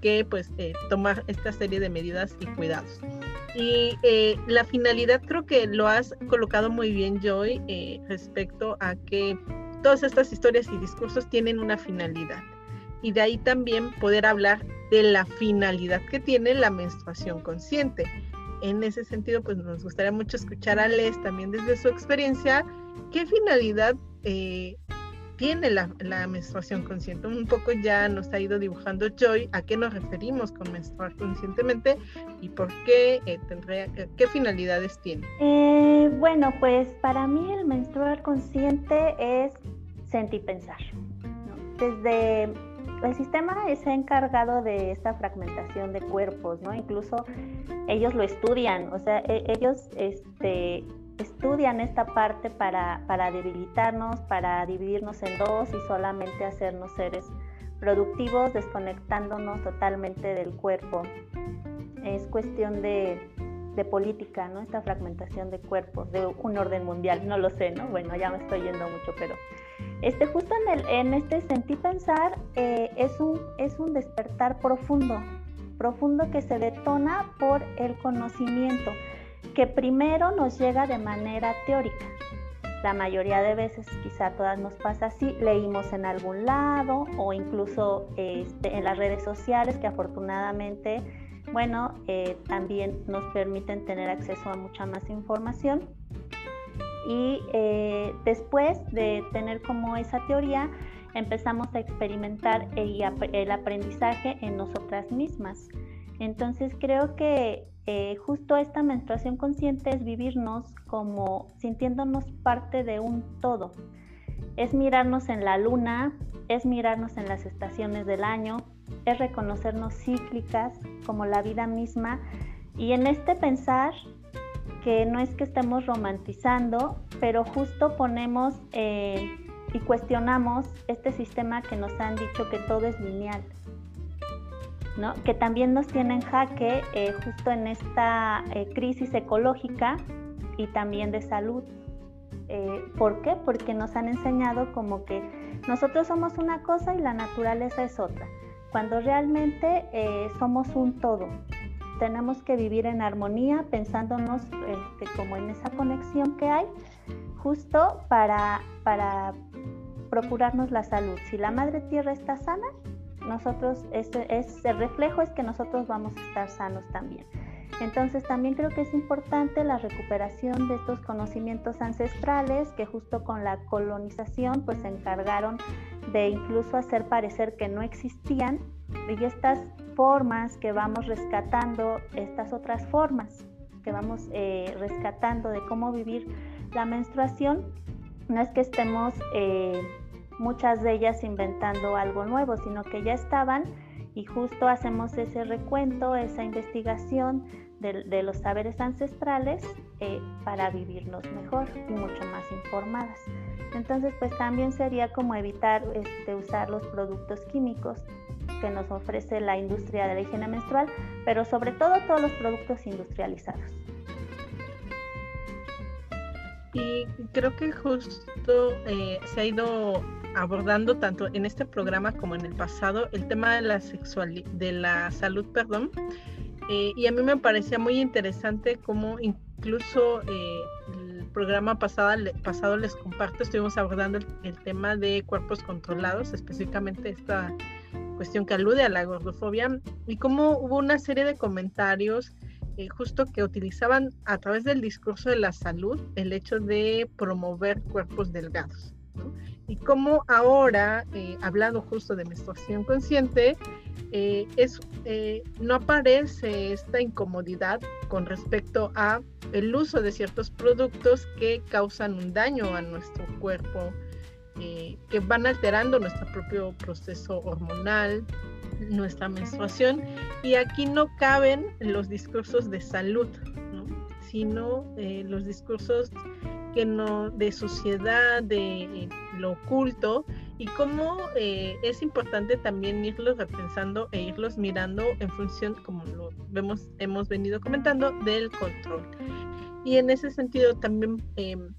que pues eh, tomar esta serie de medidas y cuidados. Y eh, la finalidad creo que lo has colocado muy bien, Joy, eh, respecto a que todas estas historias y discursos tienen una finalidad. Y de ahí también poder hablar de la finalidad que tiene la menstruación consciente. En ese sentido, pues nos gustaría mucho escuchar a Les también desde su experiencia, qué finalidad tiene la, menstruación consciente. Un poco ya nos ha ido dibujando Joy a qué nos referimos con menstruar conscientemente y por qué eh, tendría, qué finalidades tiene. Eh, bueno, pues para mí el menstruar consciente es sentir pensar. Desde el sistema se ha encargado de esta fragmentación de cuerpos, ¿no? Incluso ellos lo estudian, o sea, e, ellos este, estudian esta parte para, para debilitarnos, para dividirnos en dos y solamente hacernos seres productivos, desconectándonos totalmente del cuerpo. Es cuestión de, de, política, ¿no? Esta fragmentación de cuerpos, de un orden mundial, no lo sé, ¿no? Bueno, ya me estoy yendo mucho, pero este, justo en, el, en este sentir pensar eh, es, un, es un despertar profundo, profundo que se detona por el conocimiento que primero nos llega de manera teórica. La mayoría de veces, quizá todas nos pasa así, leímos en algún lado o incluso este, en las redes sociales que afortunadamente, bueno, eh, también nos permiten tener acceso a mucha más información. Y eh, después de tener como esa teoría, empezamos a experimentar el aprendizaje en nosotras mismas. Entonces creo que eh, justo esta menstruación consciente es vivirnos como sintiéndonos parte de un todo. Es mirarnos en la luna, es mirarnos en las estaciones del año, es reconocernos cíclicas como la vida misma y en este pensar que no es que estemos romantizando, pero justo ponemos eh, y cuestionamos este sistema que nos han dicho que todo es lineal que también nos tienen jaque eh, justo en esta eh, crisis ecológica y también de salud. Eh, ¿Por qué? Porque nos han enseñado como que nosotros somos una cosa y la naturaleza es otra, cuando realmente somos un todo. Tenemos que vivir en armonía, pensándonos este, como en esa conexión que hay, justo para, para procurarnos la salud. Si la madre tierra está sana, nosotros, ese, es, el reflejo es que nosotros vamos a estar sanos también. Entonces también creo que es importante la recuperación de estos conocimientos ancestrales que justo con la colonización pues se encargaron de incluso hacer parecer que no existían y estas formas que vamos rescatando, estas otras formas que vamos eh, rescatando de cómo vivir la menstruación, no es que estemos eh, muchas de ellas inventando algo nuevo, sino que ya estaban y justo hacemos ese recuento, esa investigación de, los saberes ancestrales eh, para vivirnos mejor y mucho más informadas. Entonces, pues también sería como evitar este, usar los productos químicos que nos ofrece la industria de la higiene menstrual, pero sobre todo todos los productos industrializados. Y creo que justo eh, se ha ido abordando tanto en este programa como en el pasado el tema de la sexualidad, de la salud, perdón. Eh, y a mí me parecía muy interesante cómo incluso eh, el programa pasado, pasado les comparto, estuvimos abordando el, tema de cuerpos controlados, específicamente esta cuestión que alude a la gordofobia, y cómo hubo una serie de comentarios eh, justo que utilizaban a través del discurso de la salud el hecho de promover cuerpos delgados. y cómo ahora, eh, hablando justo de menstruación consciente, eh, es, eh, no aparece esta incomodidad con respecto a el uso de ciertos productos que causan un daño a nuestro cuerpo, que van alterando nuestro propio proceso hormonal, nuestra menstruación, y aquí no caben los discursos de salud, sino los discursos que no de suciedad, de lo oculto y cómo eh, es importante también irlos repensando e irlos mirando en función, como lo vemos, hemos venido comentando, del control. Y en ese sentido también em,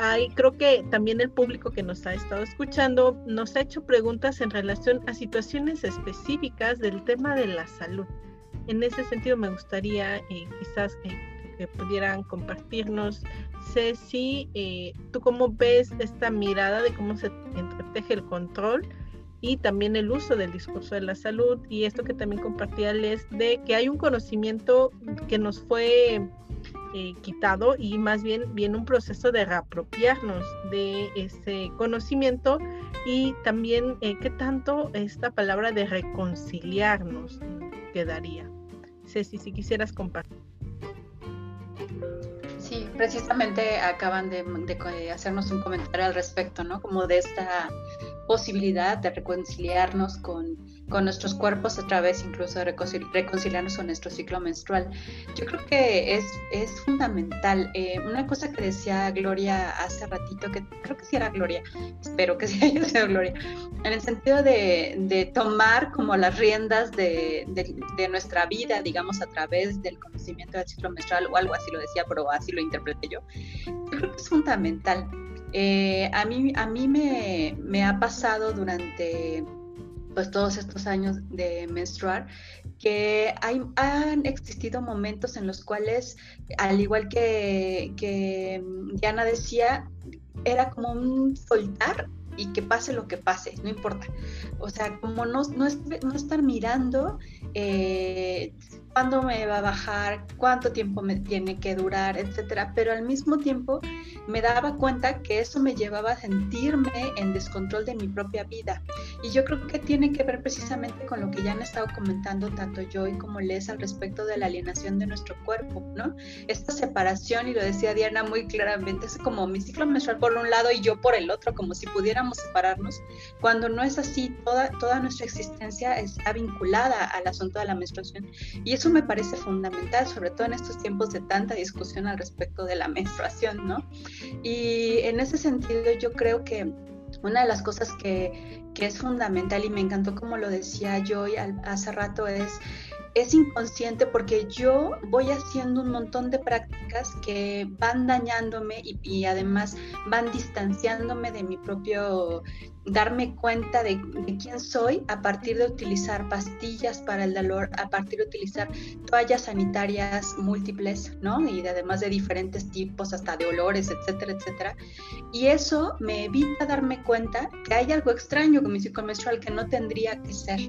hay, creo que también el público que nos ha estado escuchando nos ha hecho preguntas en relación a situaciones específicas del tema de la salud. En ese sentido me gustaría eh, quizás eh, que pudieran compartirnos Ceci, eh, ¿tú cómo ves esta mirada de cómo se entreteje el control y también el uso del discurso de la salud? Y esto que también compartía Les, de que hay un conocimiento que nos fue eh, quitado y más bien viene un proceso de reapropiarnos de ese conocimiento y también eh, qué tanto esta palabra de reconciliarnos quedaría. Ceci, si quisieras compartir. Sí, precisamente acaban de, hacernos un comentario al respecto, ¿no? Como de esta posibilidad de reconciliarnos con, con nuestros cuerpos a través incluso de reconciliarnos con nuestro ciclo menstrual. Yo creo que es, es fundamental. Eh, una cosa que decía Gloria hace ratito, que creo que sí era Gloria, espero que [LAUGHS] sí haya sido Gloria, en el sentido de, de tomar como las riendas de, de, nuestra vida, digamos, a través del conocimiento del ciclo menstrual o algo así lo decía, pero así lo interpreté yo. Yo creo que es fundamental. Eh, a mí, a mí me, me ha pasado durante pues todos estos años de menstruar, que hay, han existido momentos en los cuales, al igual que, que Diana decía, era como un soltar y que pase lo que pase, no importa. O sea, como no, no, no estar mirando eh, cuándo me va a bajar, cuánto tiempo me tiene que durar, etcétera. Pero al mismo tiempo me daba cuenta que eso me llevaba a sentirme en descontrol de mi propia vida. Y yo creo que tiene que ver precisamente con lo que ya han estado comentando tanto yo y como Les al respecto de la alienación de nuestro cuerpo, ¿no? Esta separación, y lo decía Diana muy claramente, es como mi ciclo menstrual por un lado y yo por el otro, como si pudiéramos separarnos, cuando no es así, toda, toda nuestra existencia está vinculada al asunto de la menstruación. Y eso me parece fundamental, sobre todo en estos tiempos de tanta discusión al respecto de la menstruación, ¿no? Y en ese sentido yo creo que una de las cosas que, que es fundamental y me encantó como lo decía yo hace rato es es inconsciente porque yo voy haciendo un montón de prácticas que van dañándome y, y, además van distanciándome de mi propio darme cuenta de, quién soy a partir de utilizar pastillas para el dolor, a partir de utilizar toallas sanitarias múltiples, ¿no? Y además de diferentes tipos, hasta de olores, etcétera, etcétera. Y eso me evita darme cuenta que hay algo extraño con mi ciclo menstrual que no tendría que ser.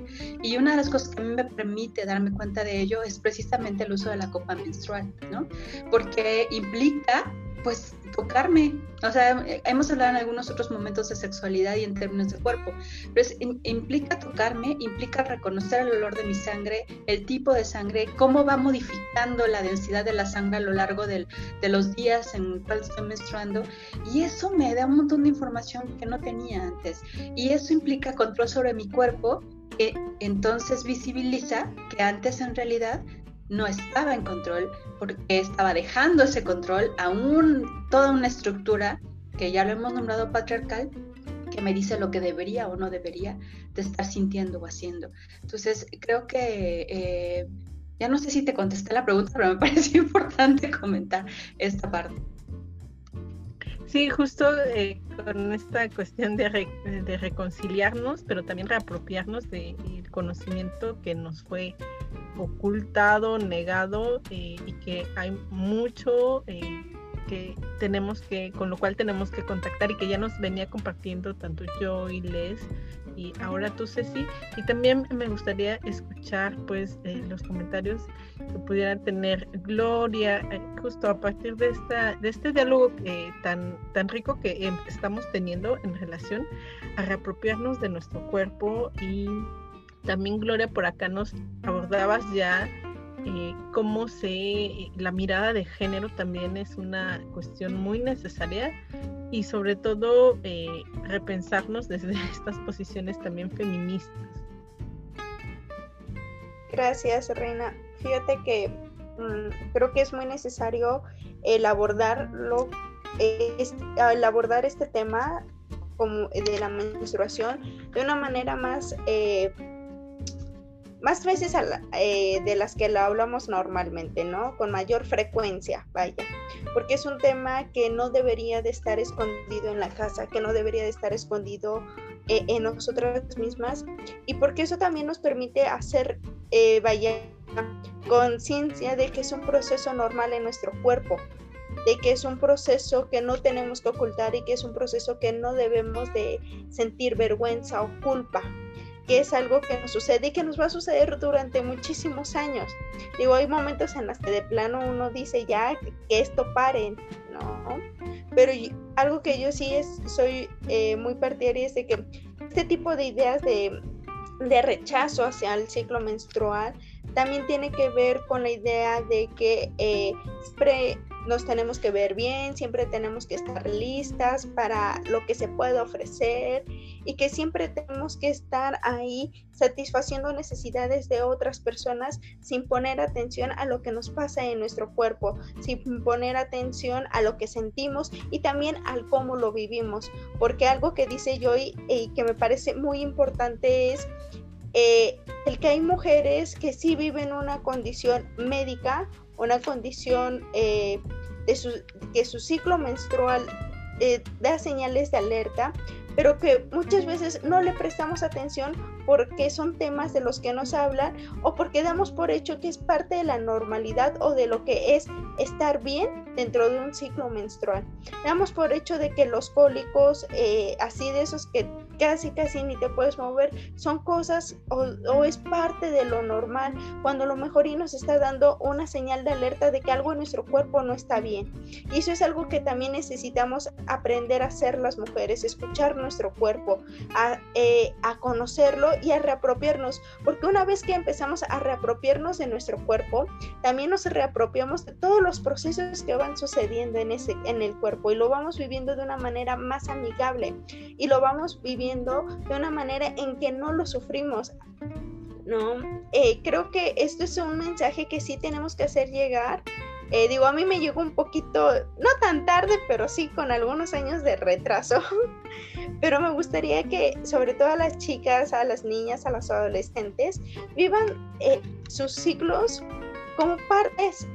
Y una de las cosas que a mí me permite darme cuenta de ello es precisamente el uso de la copa menstrual, ¿no? Porque implica pues tocarme. O sea, hemos hablado en algunos otros momentos de sexualidad y en términos de cuerpo, pero implica tocarme, implica reconocer el olor de mi sangre, el tipo de sangre, cómo va modificando la densidad de la sangre a lo largo de los días en los cuales estoy menstruando. Y eso me da un montón de información que no tenía antes. Y eso implica control sobre mi cuerpo, que entonces visibiliza que antes en realidad no estaba en control porque estaba dejando ese control a un, toda una estructura que ya lo hemos nombrado patriarcal que me dice lo que debería o no debería de estar sintiendo o haciendo. Entonces, creo que eh, ya no sé si te contesté la pregunta, pero me [LAUGHS] parece importante comentar esta parte. Sí, justo eh, con esta cuestión de, de, reconciliarnos, pero también reapropiarnos del conocimiento que nos fue ocultado, negado eh, y que hay mucho, eh, que tenemos que, con lo cual tenemos que contactar y que ya nos venía compartiendo tanto yo y Les y ahora tú Ceci. Y también me gustaría escuchar pues eh, los comentarios que pudieran tener Gloria eh, justo a partir de esta de este diálogo eh, tan tan rico que em, estamos teniendo en relación a reapropiarnos de nuestro cuerpo y también Gloria por acá nos abordabas ya eh, cómo se la mirada de género también es una cuestión muy necesaria y sobre todo eh, repensarnos desde [LAUGHS] estas posiciones también feministas. Gracias, Reina. Fíjate que mm, creo que es muy necesario el abordarlo, el abordar este tema como de la menstruación de una manera más eh, más veces eh, de las que lo hablamos normalmente, ¿no? Con mayor frecuencia, vaya, porque es un tema que no debería de estar escondido en la casa, que no debería de estar escondido eh, en nosotras mismas. Y porque eso también nos permite hacer, eh, vaya, conciencia de que es un proceso normal en nuestro cuerpo, de que es un proceso que no tenemos que ocultar y que es un proceso que no debemos de sentir vergüenza o culpa es algo que nos sucede y que nos va a suceder durante muchísimos años. Digo, hay momentos en los que de plano uno dice ya que, esto pare, ¿no? Pero algo que yo sí es, soy eh, muy partidaria es de que este tipo de ideas de, de rechazo hacia el ciclo menstrual también tiene que ver con la idea de que eh, siempre nos tenemos que ver bien, siempre tenemos que estar listas para lo que se puede ofrecer y que siempre tenemos que estar ahí satisfaciendo necesidades de otras personas sin poner atención a lo que nos pasa en nuestro cuerpo, sin poner atención a lo que sentimos y también al cómo lo vivimos. Porque algo que dice Joy y que me parece muy importante es eh, el que hay mujeres que sí viven una condición médica una condición eh, de su, que su ciclo menstrual eh, da señales de alerta, pero que muchas veces no le prestamos atención porque son temas de los que nos hablan o porque damos por hecho que es parte de la normalidad o de lo que es estar bien dentro de un ciclo menstrual. Damos por hecho de que los cólicos, eh, así de esos que casi casi ni te puedes mover, son cosas o, es parte de lo normal, cuando lo mejor y nos está dando una señal de alerta de que algo en nuestro cuerpo no está bien. Y eso es algo que también necesitamos aprender a hacer las mujeres, escuchar nuestro cuerpo, a, eh, a conocerlo y a reapropiarnos, porque una vez que empezamos a reapropiarnos de nuestro cuerpo, también nos reapropiamos de todos los procesos que van sucediendo en, ese, en el cuerpo y lo vamos viviendo de una manera más amigable y lo vamos viviendo de una manera en que no lo sufrimos. ¿no? Eh, creo que esto es un mensaje que sí tenemos que hacer llegar. Eh, digo, a mí me llegó un poquito, no tan tarde, pero sí con algunos años de retraso. [LAUGHS] pero me gustaría que, sobre todo a las chicas, a las niñas, a las adolescentes, vivan eh, sus ciclos como partes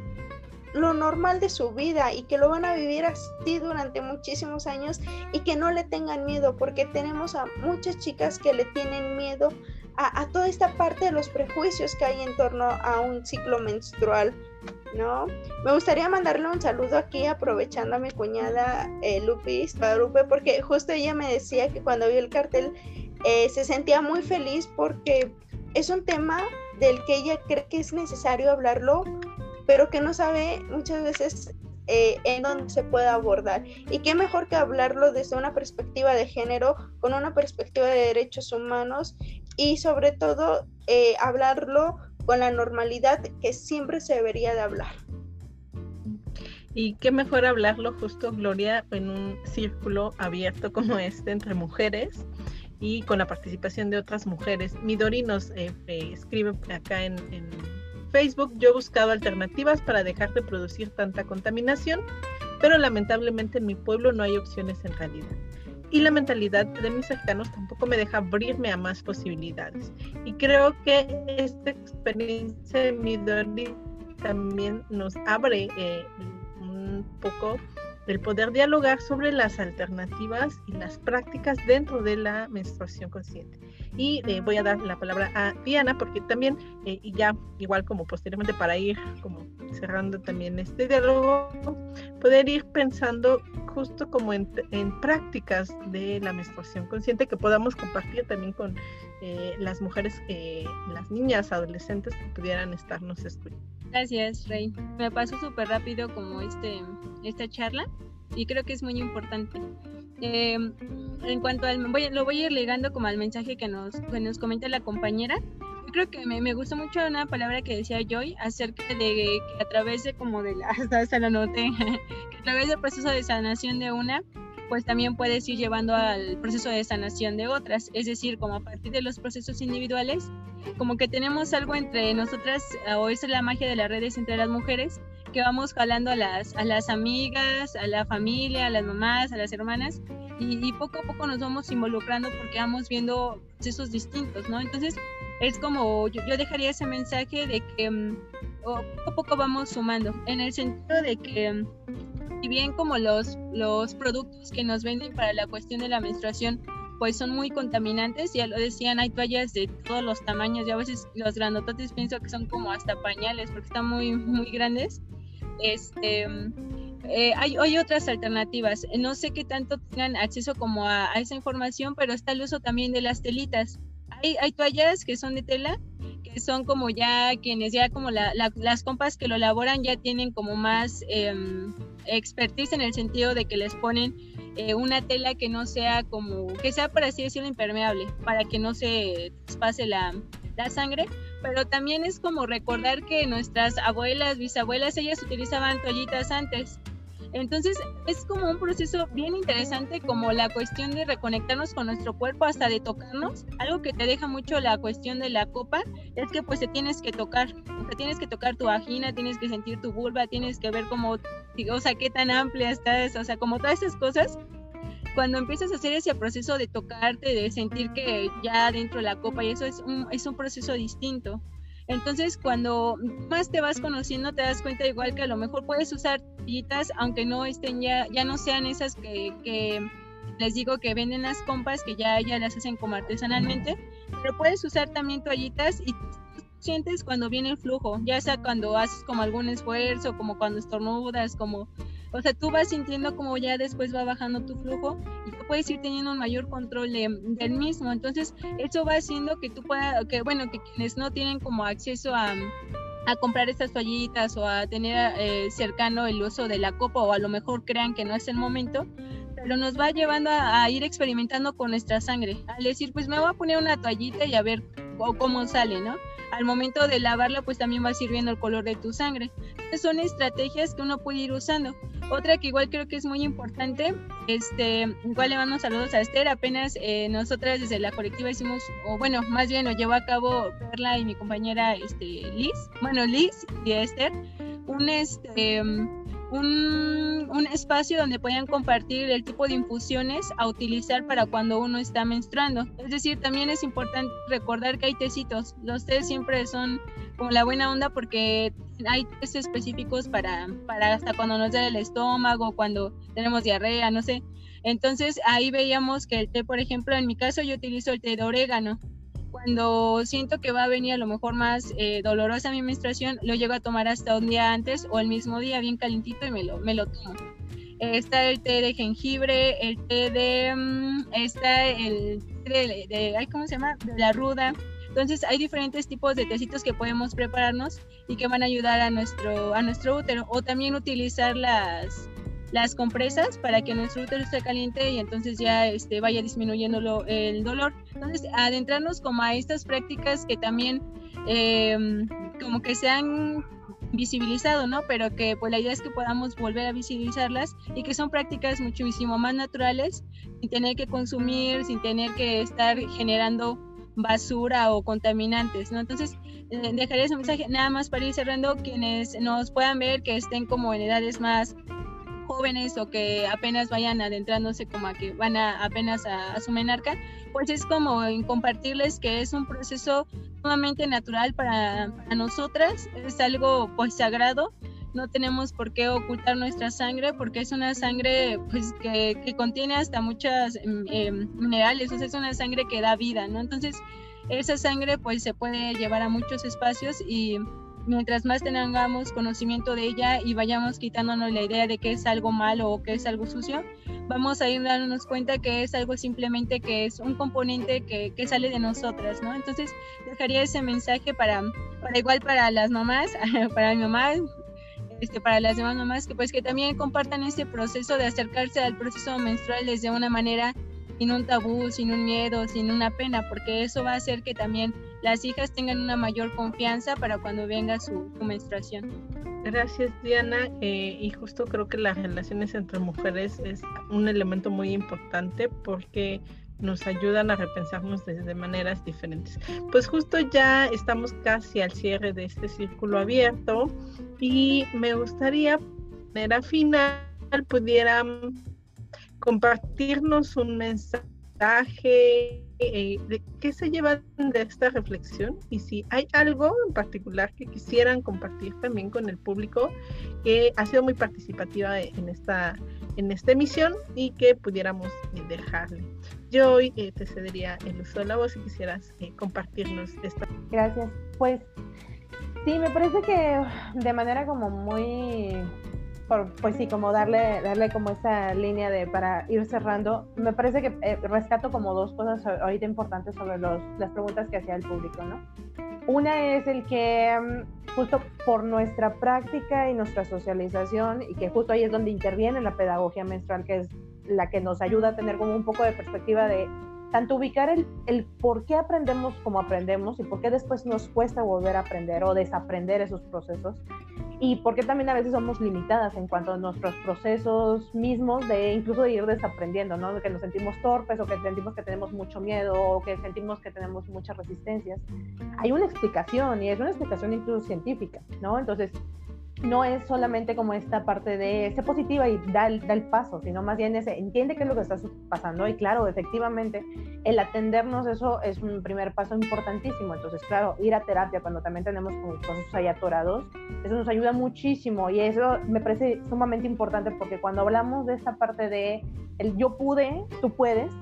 lo normal de su vida y que lo van a vivir así durante muchísimos años y que no le tengan miedo, porque tenemos a muchas chicas que le tienen miedo a, toda esta parte de los prejuicios que hay en torno a un ciclo menstrual. ¿No? Me gustaría mandarle un saludo aquí aprovechando a mi cuñada eh, Lupis Guadalupe porque justo ella me decía que cuando vio el cartel eh, se sentía muy feliz porque es un tema del que ella cree que es necesario hablarlo pero que no sabe muchas veces eh, en dónde se puede abordar. Y qué mejor que hablarlo desde una perspectiva de género, con una perspectiva de derechos humanos y sobre todo eh, hablarlo con la normalidad que siempre se debería de hablar. Y qué mejor hablarlo justo, Gloria, en un círculo abierto como este entre mujeres y con la participación de otras mujeres. Midori nos eh, escribe acá en Facebook yo he buscado alternativas para dejar de producir tanta contaminación, pero lamentablemente en mi pueblo no hay opciones en realidad. Y la mentalidad de mis cercanos tampoco me deja abrirme a más posibilidades. Y creo que esta experiencia de Midori también nos abre eh, un poco el poder dialogar sobre las alternativas y las prácticas dentro de la menstruación consciente. Y eh, voy a dar la palabra a Diana porque también, eh, y ya igual como posteriormente para ir como cerrando también este diálogo, poder ir pensando justo como en, prácticas de la menstruación consciente que podamos compartir también con eh, las mujeres, las niñas, adolescentes que pudieran estarnos escuchando. Gracias, Rey. Me pasó súper rápido como este, esta charla y creo que es muy importante. Eh, en cuanto al, voy, lo voy a ir ligando como al mensaje que nos, que nos comenta la compañera. Yo creo que me, me gustó mucho una palabra que decía Joy acerca de que a través de como de la, [LAUGHS] hasta lo noté, [LAUGHS] que a través del proceso de sanación de una, pues también puedes ir llevando al proceso de sanación de otras. Es decir, como a partir de los procesos individuales, como que tenemos algo entre nosotras, o es la magia de las redes entre las mujeres, que vamos jalando a las, a las amigas, a la familia, a las mamás, a las hermanas, y, poco a poco nos vamos involucrando porque vamos viendo procesos distintos, ¿no? Entonces, es como, yo, dejaría ese mensaje de que mm, poco a poco vamos sumando, en el sentido de que, mm, si bien como los, los productos que nos venden para la cuestión de la menstruación, pues son muy contaminantes, ya lo decían, hay toallas de todos los tamaños, y a veces los grandototes pienso que son como hasta pañales porque están muy, muy grandes. Este, eh, hay, hay, otras alternativas. No sé qué tanto tengan acceso como a, esa información, pero está el uso también de las telitas. Hay, hay toallas que son de tela, que son como ya quienes ya como las compas que lo elaboran ya tienen como más em, expertise en el sentido de que les ponen eh, una tela que no sea como, que sea por así decirlo impermeable, para que no se pase la, la sangre, pero también es como recordar que nuestras abuelas, bisabuelas, ellas utilizaban toallitas antes. Entonces es como un proceso bien interesante como la cuestión de reconectarnos con nuestro cuerpo hasta de tocarnos. Algo que te deja mucho la cuestión de la copa es que pues te tienes que tocar, o tienes que tocar tu vagina, tienes que sentir tu vulva, tienes que ver cómo, o sea, qué tan amplia está eso, o sea, como todas esas cosas cuando empiezas a hacer ese proceso de tocarte, de sentir que ya dentro de la copa y eso es un, es un proceso distinto. Entonces, cuando más te vas conociendo, te das cuenta igual que a lo mejor puedes usar toallitas, aunque no estén ya, ya no sean esas que, que les digo que venden las compas, que ya, ya las hacen como artesanalmente, pero puedes usar también toallitas y sientes cuando viene el flujo, ya sea cuando haces como algún esfuerzo, como cuando estornudas, como o sea, tú vas sintiendo como ya después va bajando tu flujo y tú puedes ir teniendo un mayor control del mismo. Entonces, eso va haciendo que tú puedas, que bueno, que quienes no tienen como acceso a, a comprar estas toallitas o a tener eh, cercano el uso de la copa o a lo mejor crean que no es el momento, pero nos va llevando a, ir experimentando con nuestra sangre. Al decir, pues me voy a poner una toallita y a ver cómo sale, ¿no? Al momento de lavarla pues también va sirviendo el color de tu sangre. Entonces, son estrategias que uno puede ir usando. Otra que igual creo que es muy importante, este, igual le mando saludos a Esther, apenas eh, nosotras desde la colectiva hicimos, o bueno, más bien lo llevó a cabo Perla y mi compañera este, Liz, bueno, Liz y Esther, un este un, un, espacio donde puedan compartir el tipo de infusiones a utilizar para cuando uno está menstruando. Es decir, también es importante recordar que hay tecitos. Los tés siempre son como la buena onda porque hay tés específicos para, para hasta cuando nos da el estómago, cuando tenemos diarrea, no sé. Entonces ahí veíamos que el té, por ejemplo, en mi caso yo utilizo el té de orégano cuando siento que va a venir a lo mejor más eh, dolorosa mi menstruación, lo llego a tomar hasta un día antes o el mismo día bien calentito y me lo, me lo tomo. está el té de jengibre, el té de, mm, está el té de, ¿cómo se llama? De la ruda. Entonces hay diferentes tipos de tecitos que podemos prepararnos y que van a ayudar a nuestro, a nuestro útero. O también utilizar las, las compresas para que nuestro útero esté caliente y entonces ya este, vaya disminuyendo el dolor. Entonces, adentrarnos como a estas prácticas que también em, como que se han visibilizado, ¿no? Pero que pues la idea es que podamos volver a visibilizarlas y que son prácticas muchísimo más naturales, sin tener que consumir, sin tener que estar generando basura o contaminantes, ¿no? Entonces, eh, dejaré ese mensaje nada más para ir cerrando, quienes nos puedan ver que estén como en edades más jóvenes o que apenas vayan adentrándose como a que van a, apenas a, su menarca, pues es como en compartirles que es un proceso sumamente natural para, nosotras, es algo pues sagrado no tenemos por qué ocultar nuestra sangre porque es una sangre pues que, contiene hasta muchas em, em, minerales, o es una sangre que da vida, ¿no? Entonces, esa sangre pues se puede llevar a muchos espacios y mientras más tengamos conocimiento de ella y vayamos quitándonos la idea de que es algo malo o que es algo sucio, vamos a ir dándonos cuenta que es algo simplemente que es un componente que, que sale de nosotras, ¿no? Entonces dejaría ese mensaje para, para igual para las mamás, [LAUGHS] para mi mamá, este, para las demás mamás, que pues que también compartan este proceso de acercarse al proceso menstrual desde una manera sin un tabú, sin un miedo, sin una pena, porque eso va a hacer que también las hijas tengan una mayor confianza para cuando venga su, menstruación. Gracias Diana eh, y justo creo que las relaciones entre mujeres es un elemento muy importante porque nos ayudan a repensarnos desde maneras diferentes. Pues justo ya estamos casi al cierre de este círculo abierto y me gustaría, manera final, pudieran compartirnos un mensaje eh, de qué se llevan de esta reflexión y si hay algo en particular que quisieran compartir también con el público que ha sido muy participativa en esta, en esta emisión y que pudiéramos dejarle. Yo hoy eh, te cedería el uso de la voz si quisieras eh, compartirnos esta. Gracias. Pues sí, me parece que de manera como muy pues sí, como darle, darle como esa línea de para ir cerrando, me parece que eh, rescato como dos cosas ahorita importantes sobre los, las preguntas que hacía el público, ¿no? Una es el que mm, justo por nuestra práctica y nuestra socialización, y que justo ahí es donde interviene la pedagogía menstrual, que es la que nos ayuda a tener como un poco de perspectiva de tanto ubicar el, el por qué aprendemos como aprendemos y por qué después nos cuesta volver a aprender o desaprender esos procesos y porque también a veces somos limitadas en cuanto a nuestros procesos mismos de incluso de ir desaprendiendo, ¿no? Que nos sentimos torpes o que sentimos que tenemos mucho miedo o que sentimos que tenemos muchas resistencias. Hay una explicación y es una explicación incluso científica, ¿no? Entonces, no es solamente como esta parte de ser positiva y da el, el, paso, sino más bien ese, entiende qué es lo que está pasando y claro, efectivamente, el atendernos eso es un primer paso importantísimo. Entonces, claro, ir a terapia cuando también tenemos procesos ahí atorados, eso nos ayuda muchísimo y eso me parece sumamente importante porque cuando hablamos de esta parte de el yo pude, tú puedes,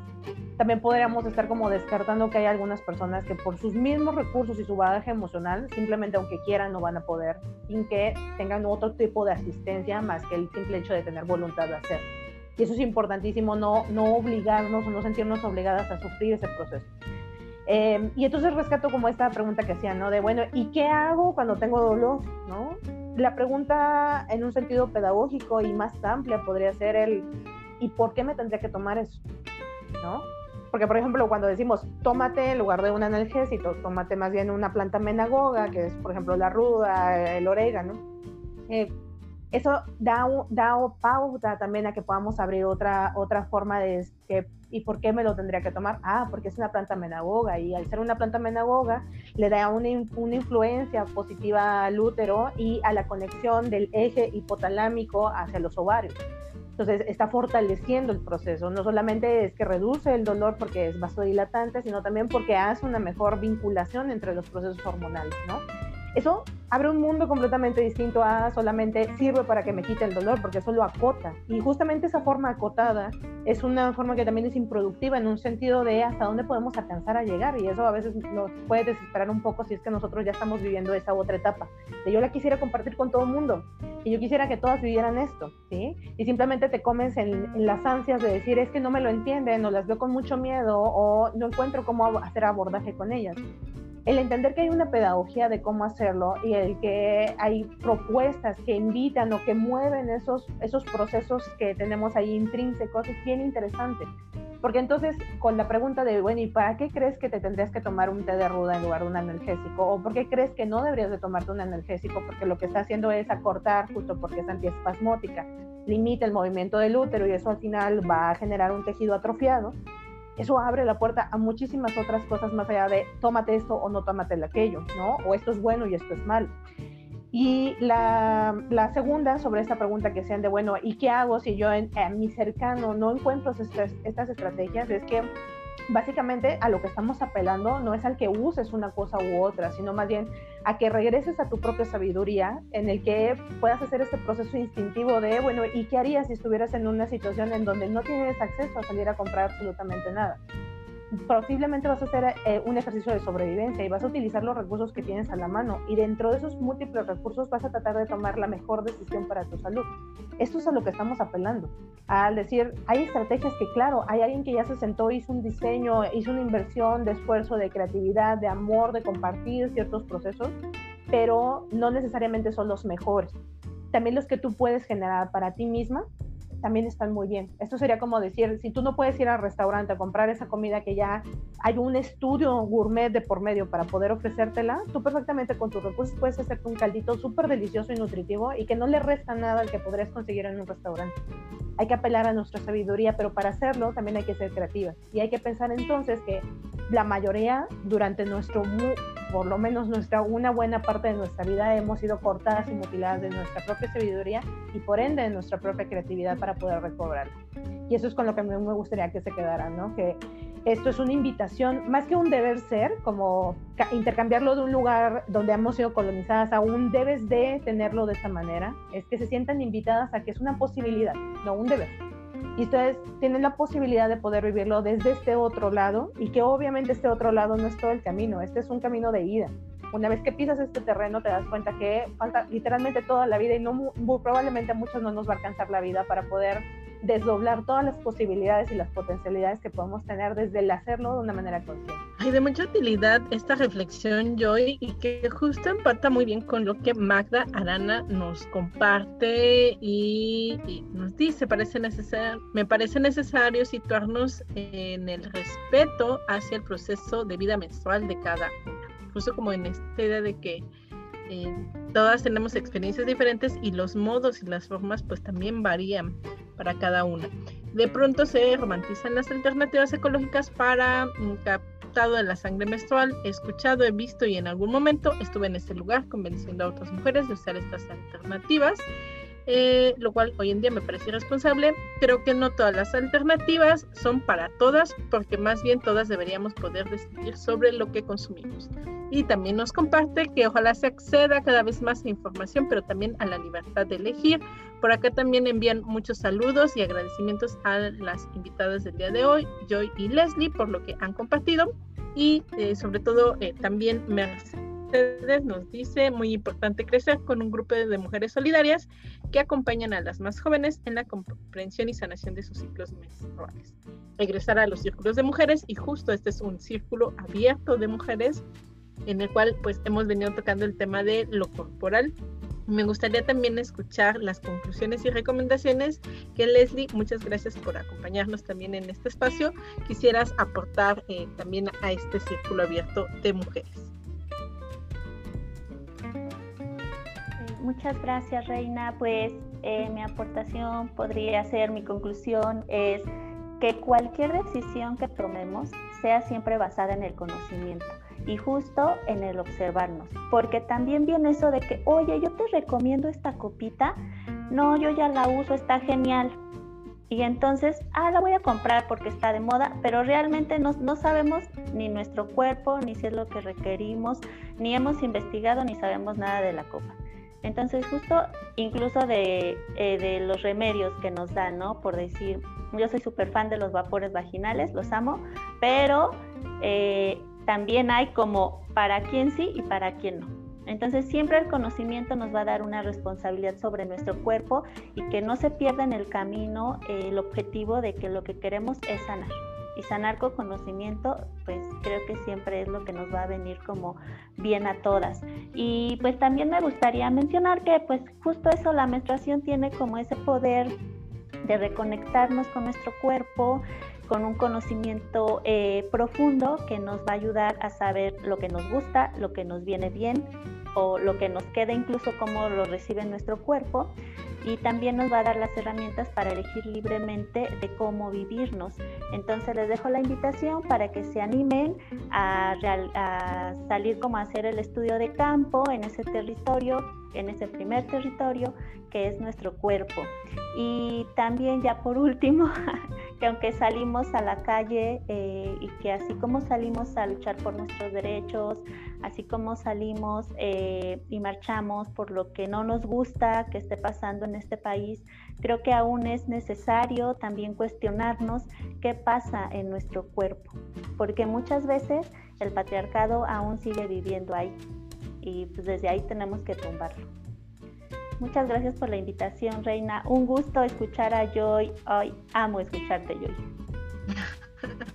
también podríamos estar como descartando que hay algunas personas que por sus mismos recursos y su bagaje emocional, simplemente aunque quieran no van a poder, sin que tengan otro tipo de asistencia más que el simple hecho de tener voluntad de hacer. Y eso es importantísimo, no, no obligarnos o no sentirnos obligadas a sufrir ese proceso. Eh, y entonces rescato como esta pregunta que hacían, ¿no? De, bueno, ¿y qué hago cuando tengo dolor? ¿No? La pregunta en un sentido pedagógico y más amplia podría ser el, ¿y por qué me tendría que tomar eso? ¿No? Porque, por ejemplo, cuando decimos tómate en lugar de un analgésico, tómate más bien una planta menagoga, que es, por ejemplo, la ruda, el orégano, eh, eso da, da pauta también a que podamos abrir otra, otra forma de que, ¿y por qué me lo tendría que tomar? Ah, porque es una planta menagoga y al ser una planta menagoga le da una, una influencia positiva al útero y a la conexión del eje hipotalámico hacia los ovarios. Entonces está fortaleciendo el proceso. No solamente es que reduce el dolor porque es vasodilatante, sino también porque hace una mejor vinculación entre los procesos hormonales, ¿no? Eso abre un mundo completamente distinto a solamente sirve para que me quite el dolor, porque eso lo acota. Y justamente esa forma acotada es una forma que también es improductiva en un sentido de hasta dónde podemos alcanzar a llegar. Y eso a veces nos puede desesperar un poco si es que nosotros ya estamos viviendo esa otra etapa. Yo la quisiera compartir con todo el mundo y yo quisiera que todas vivieran esto, ¿sí? Y simplemente te comes en, en las ansias de decir es que no me lo entienden o las veo con mucho miedo o no encuentro cómo hacer abordaje con ellas el entender que hay una pedagogía de cómo hacerlo y el que hay propuestas que invitan o que mueven esos, esos procesos que tenemos ahí intrínsecos es bien interesante. Porque entonces, con la pregunta de, bueno, ¿y para qué crees que te tendrías que tomar un té de ruda en lugar de un analgésico? ¿O por qué crees que no deberías de tomarte un analgésico? Porque lo que está haciendo es acortar, justo porque es antiespasmótica, limita el movimiento del útero y eso al final va a generar un tejido atrofiado eso abre la puerta a muchísimas otras cosas más allá de tómate esto o no tómate aquello, ¿no? O esto es bueno y esto es malo. Y la, la segunda sobre esta pregunta que sean de, bueno, ¿y qué hago si yo en, mi cercano no encuentro estas estrategias? Es que básicamente a lo que estamos apelando no es al que uses una cosa u otra, sino más bien a que regreses a tu propia sabiduría en el que puedas hacer este proceso instintivo de, bueno, ¿y qué harías si estuvieras en una situación en donde no tienes acceso a salir a comprar absolutamente nada? Posiblemente vas a hacer eh, un ejercicio de sobrevivencia y vas a utilizar los recursos que tienes a la mano y dentro de esos múltiples recursos vas a tratar de tomar la mejor decisión para tu salud. Esto es a lo que estamos apelando, al decir, hay estrategias que claro, hay alguien que ya se sentó, hizo un diseño, hizo una inversión de esfuerzo, de creatividad, de amor, de compartir ciertos procesos, pero no necesariamente son los mejores. También los que tú puedes generar para ti misma también están muy bien. Esto sería como decir, si tú no puedes ir al restaurante a comprar esa comida que ya hay un estudio gourmet de por medio para poder ofrecértela, tú perfectamente con tus recursos puedes hacerte un caldito súper delicioso y nutritivo y que no le resta nada al que podrías conseguir en un restaurante. Hay que apelar a nuestra sabiduría, pero para hacerlo también hay que ser creativas. Y hay que pensar entonces que la mayoría durante nuestro, por lo menos nuestra, una buena parte de nuestra vida hemos sido cortadas y mutiladas de nuestra propia sabiduría y por ende de nuestra propia creatividad para poder recobrar. Y eso es con lo que me, me gustaría que se quedaran, ¿no? Que esto es una invitación, más que un deber ser, como intercambiarlo de un lugar donde hemos sido colonizadas a un debes de tenerlo de esta manera, es que se sientan invitadas a que es una posibilidad, no un deber y ustedes tienen la posibilidad de poder vivirlo desde este otro lado y que obviamente este otro lado no es todo el camino, este es un camino de ida. Una vez que pisas este terreno te das cuenta que falta literalmente toda la vida y no probablemente a muchos no nos va a alcanzar la vida para poder desdoblar todas las posibilidades y las potencialidades que podemos tener desde el hacerlo de una manera consciente. Hay de mucha utilidad esta reflexión, Joy, y que justo empata muy bien con lo que Magda Arana nos comparte y, nos dice, parece necesario, me parece necesario situarnos en el respeto hacia el proceso de vida menstrual de cada una. Justo como en esta idea de que eh, todas tenemos experiencias diferentes y los modos y las formas pues también varían para cada una. De pronto se romantizan las alternativas ecológicas para un captado de la sangre menstrual. He escuchado, he visto y en algún momento estuve en este lugar convenciendo a otras mujeres de usar estas alternativas. Eh, lo cual hoy en día me parece irresponsable. Creo que no todas las alternativas son para todas, porque más bien todas deberíamos poder decidir sobre lo que consumimos. Y también nos comparte que ojalá se acceda cada vez más a información, pero también a la libertad de elegir. Por acá también envían muchos saludos y agradecimientos a las invitadas del día de hoy, Joy y Leslie, por lo que han compartido. Y eh, sobre todo eh, también Mercedes nos dice, muy importante crecer con un grupo de mujeres solidarias que acompañan a las más jóvenes en la comprensión y sanación de sus ciclos menstruales. Regresar a los círculos de mujeres y justo este es un círculo abierto de mujeres en el cual pues hemos venido tocando el tema de lo corporal. Me gustaría también escuchar las conclusiones y recomendaciones que Leslie, muchas gracias por acompañarnos también en este espacio, quisieras aportar eh, también a este círculo abierto de mujeres. Muchas gracias, Reina. Pues eh, mi aportación podría ser, mi conclusión es que cualquier decisión que tomemos sea siempre basada en el conocimiento y justo en el observarnos, porque también viene eso de que, oye, yo te recomiendo esta copita, no, yo ya la uso, está genial. Y entonces, ah, la voy a comprar porque está de moda, pero realmente no, no sabemos ni nuestro cuerpo, ni si es lo que requerimos, ni hemos investigado, ni sabemos nada de la copa. Entonces, justo incluso de, eh, de los remedios que nos dan, ¿no? Por decir, yo soy súper fan de los vapores vaginales, los amo, pero eh, también hay como para quién sí y para quién no. Entonces siempre el conocimiento nos va a dar una responsabilidad sobre nuestro cuerpo y que no se pierda en el camino eh, el objetivo de que lo que queremos es sanar. Y sanar con conocimiento, pues creo que siempre es lo que nos va a venir como bien a todas. Y pues también me gustaría mencionar que pues justo eso, la menstruación tiene como ese poder de reconectarnos con nuestro cuerpo, con un conocimiento eh, profundo que nos va a ayudar a saber lo que nos gusta, lo que nos viene bien o lo que nos queda, incluso cómo lo recibe nuestro cuerpo. Y también nos va a dar las herramientas para elegir libremente de cómo vivirnos. Entonces les dejo la invitación para que se animen a, salir como a hacer el estudio de campo en ese territorio, en ese primer territorio que es nuestro cuerpo. Y también ya por último, [LAUGHS] que aunque salimos a la calle eh, y que así como salimos a luchar por nuestros derechos, así como salimos eh, y marchamos por lo que no nos gusta que esté pasando en este país, creo que aún es necesario también cuestionarnos qué pasa en nuestro cuerpo, porque muchas veces el patriarcado aún sigue viviendo ahí y pues desde ahí tenemos que tumbarlo. Muchas gracias por la invitación, Reina. Un gusto escuchar a Joy. Hoy amo escucharte, Joy. [LAUGHS]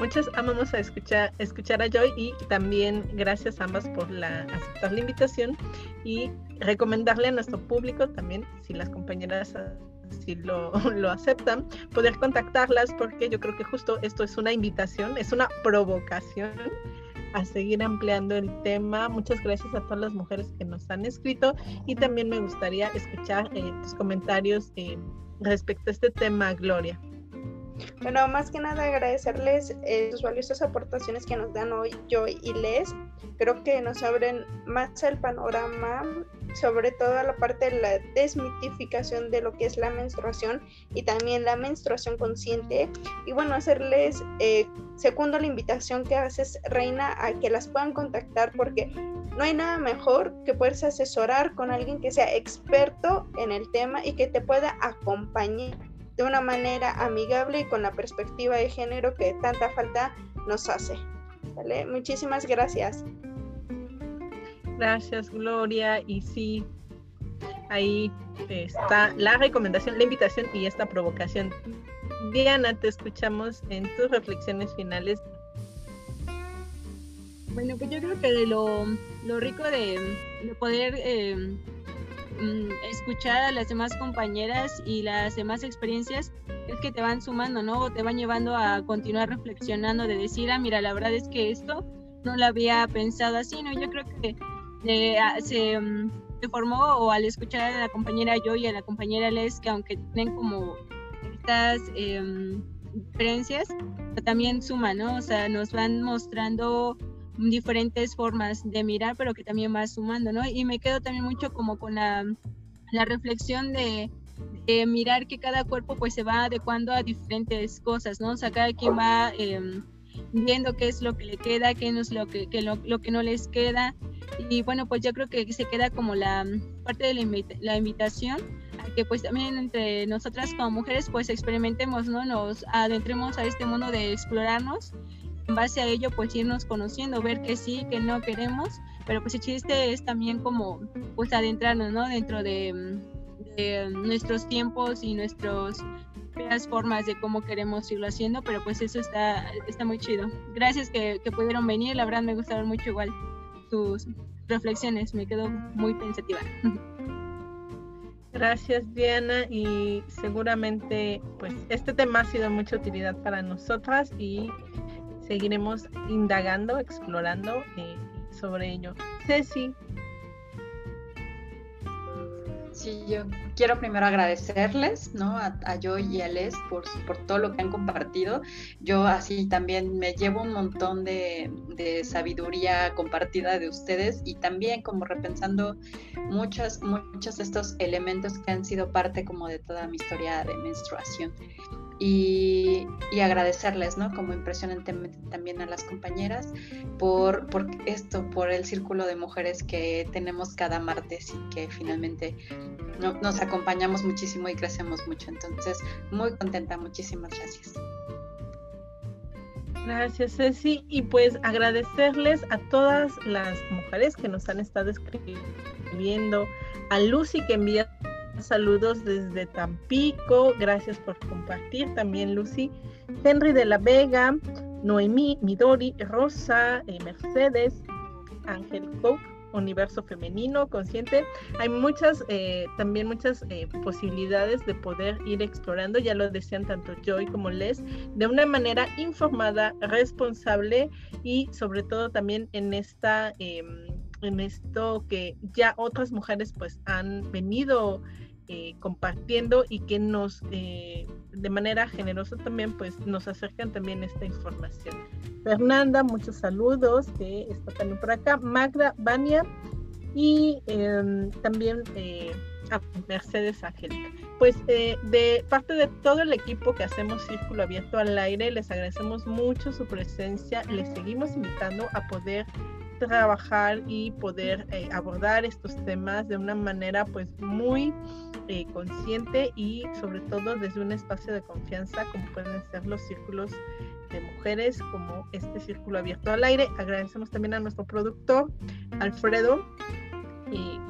Muchas amamos a escuchar, escuchar a Joy y también gracias ambas por la, aceptar la invitación y recomendarle a nuestro público también, si las compañeras si lo, [LAUGHS] lo, aceptan, poder contactarlas porque yo creo que justo esto es una invitación, es una provocación a seguir ampliando el tema. Muchas gracias a todas las mujeres que nos han escrito y también me gustaría escuchar eh, tus comentarios eh, respecto a este tema, Gloria. Bueno, más que nada agradecerles eh, sus valiosas aportaciones que nos dan hoy yo y Les. Creo que nos abren más el panorama, sobre todo la parte de la desmitificación de lo que es la menstruación y también la menstruación consciente. Y bueno, hacerles, eh, segundo la invitación que haces, Reina, a que las puedan contactar porque no hay nada mejor que poderse asesorar con alguien que sea experto en el tema y que te pueda acompañar de una manera amigable y con la perspectiva de género que tanta falta nos hace. ¿Vale? Muchísimas gracias. Gracias, Gloria. Y sí, ahí está la recomendación, la invitación y esta provocación. Diana, te escuchamos en tus reflexiones finales. Bueno, pues yo creo que lo, lo rico de, poder eh, Mm, escuchar a las demás compañeras y las demás experiencias es que te van sumando, ¿no? O te van llevando a continuar reflexionando de decir, ah, mira, la verdad es que esto no lo había pensado así, ¿no? Yo creo que ah, se, mm, se, formó o al escuchar a la compañera yo y a la compañera Les, que aunque tienen como estas em, diferencias, también suman, ¿no? O sea, nos van mostrando diferentes formas de mirar, pero que también va sumando, ¿no? Y me quedo también mucho como con la, la reflexión de, mirar que cada cuerpo pues se va adecuando a diferentes cosas, ¿no? O sea, cada quien va em, viendo qué es lo que le queda, qué es lo que, lo, lo, que no les queda. Y bueno, pues yo creo que se queda como la parte de la, la invitación a que pues también entre nosotras como mujeres pues experimentemos, ¿no? Nos adentremos a este mundo de explorarnos en base a ello pues irnos conociendo, ver que sí, que no queremos, pero pues el chiste es también como pues adentrarnos, ¿no? Dentro de, nuestros tiempos y nuestras formas de cómo queremos irlo haciendo, pero pues eso está, está muy chido. Gracias que, pudieron venir, la verdad me gustaron mucho igual tus reflexiones, me quedo muy pensativa. [LAUGHS] Gracias Diana y seguramente pues este tema ha sido mucha utilidad para nosotras y seguiremos indagando, explorando eh, sobre ello. Ceci. Sí, yo quiero primero agradecerles, ¿no? A, a yo y a Les por, todo lo que han compartido. Yo así también me llevo un montón de, de, sabiduría compartida de ustedes y también como repensando muchos, muchos de estos elementos que han sido parte como de toda mi historia de menstruación y, agradecerles, ¿no? Como impresionantemente también a las compañeras por, por esto, por el círculo de mujeres que tenemos cada martes y que finalmente nos acompañamos muchísimo y crecemos mucho. Entonces, muy contenta, muchísimas gracias. Gracias, Ceci. Y pues agradecerles a todas las mujeres que nos han estado escribiendo, a Lucy que envía Saludos desde Tampico. Gracias por compartir también, Lucy. Henry de la Vega, Noemí, Midori, Rosa, eh, Mercedes, Ángel Coke, Universo Femenino, Consciente. Hay muchas, eh, también muchas eh, posibilidades de poder ir explorando, ya lo decían tanto Joy como Les, de una manera informada, responsable y sobre todo también en esta em, en esto que ya otras mujeres pues han venido eh, compartiendo y que nos eh, de manera generosa también pues nos acercan también esta información. Fernanda, muchos saludos, que está también por acá. Magda, Vania y em, también eh, a Mercedes Angélica. Pues de parte de todo el equipo que hacemos Círculo Abierto al Aire, les agradecemos mucho su presencia. Les seguimos invitando a poder trabajar y poder eh, abordar estos temas de una manera pues muy eh, consciente y sobre todo desde un espacio de confianza como pueden ser los círculos de mujeres como este círculo abierto al aire. Agradecemos también a nuestro productor Alfredo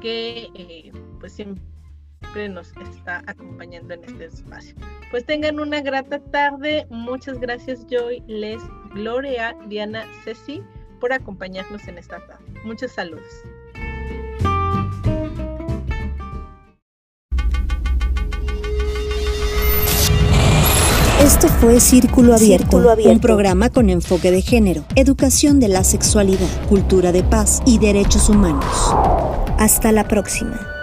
que eh, pues siempre nos está acompañando en este espacio. Pues tengan una grata tarde. Muchas gracias Joy, Les, Gloria, Diana, Ceci por acompañarnos en esta tarde. Muchos saludos. Esto fue Círculo Abierto, un programa con enfoque de género, educación de la sexualidad, cultura de paz y derechos humanos. Hasta la próxima.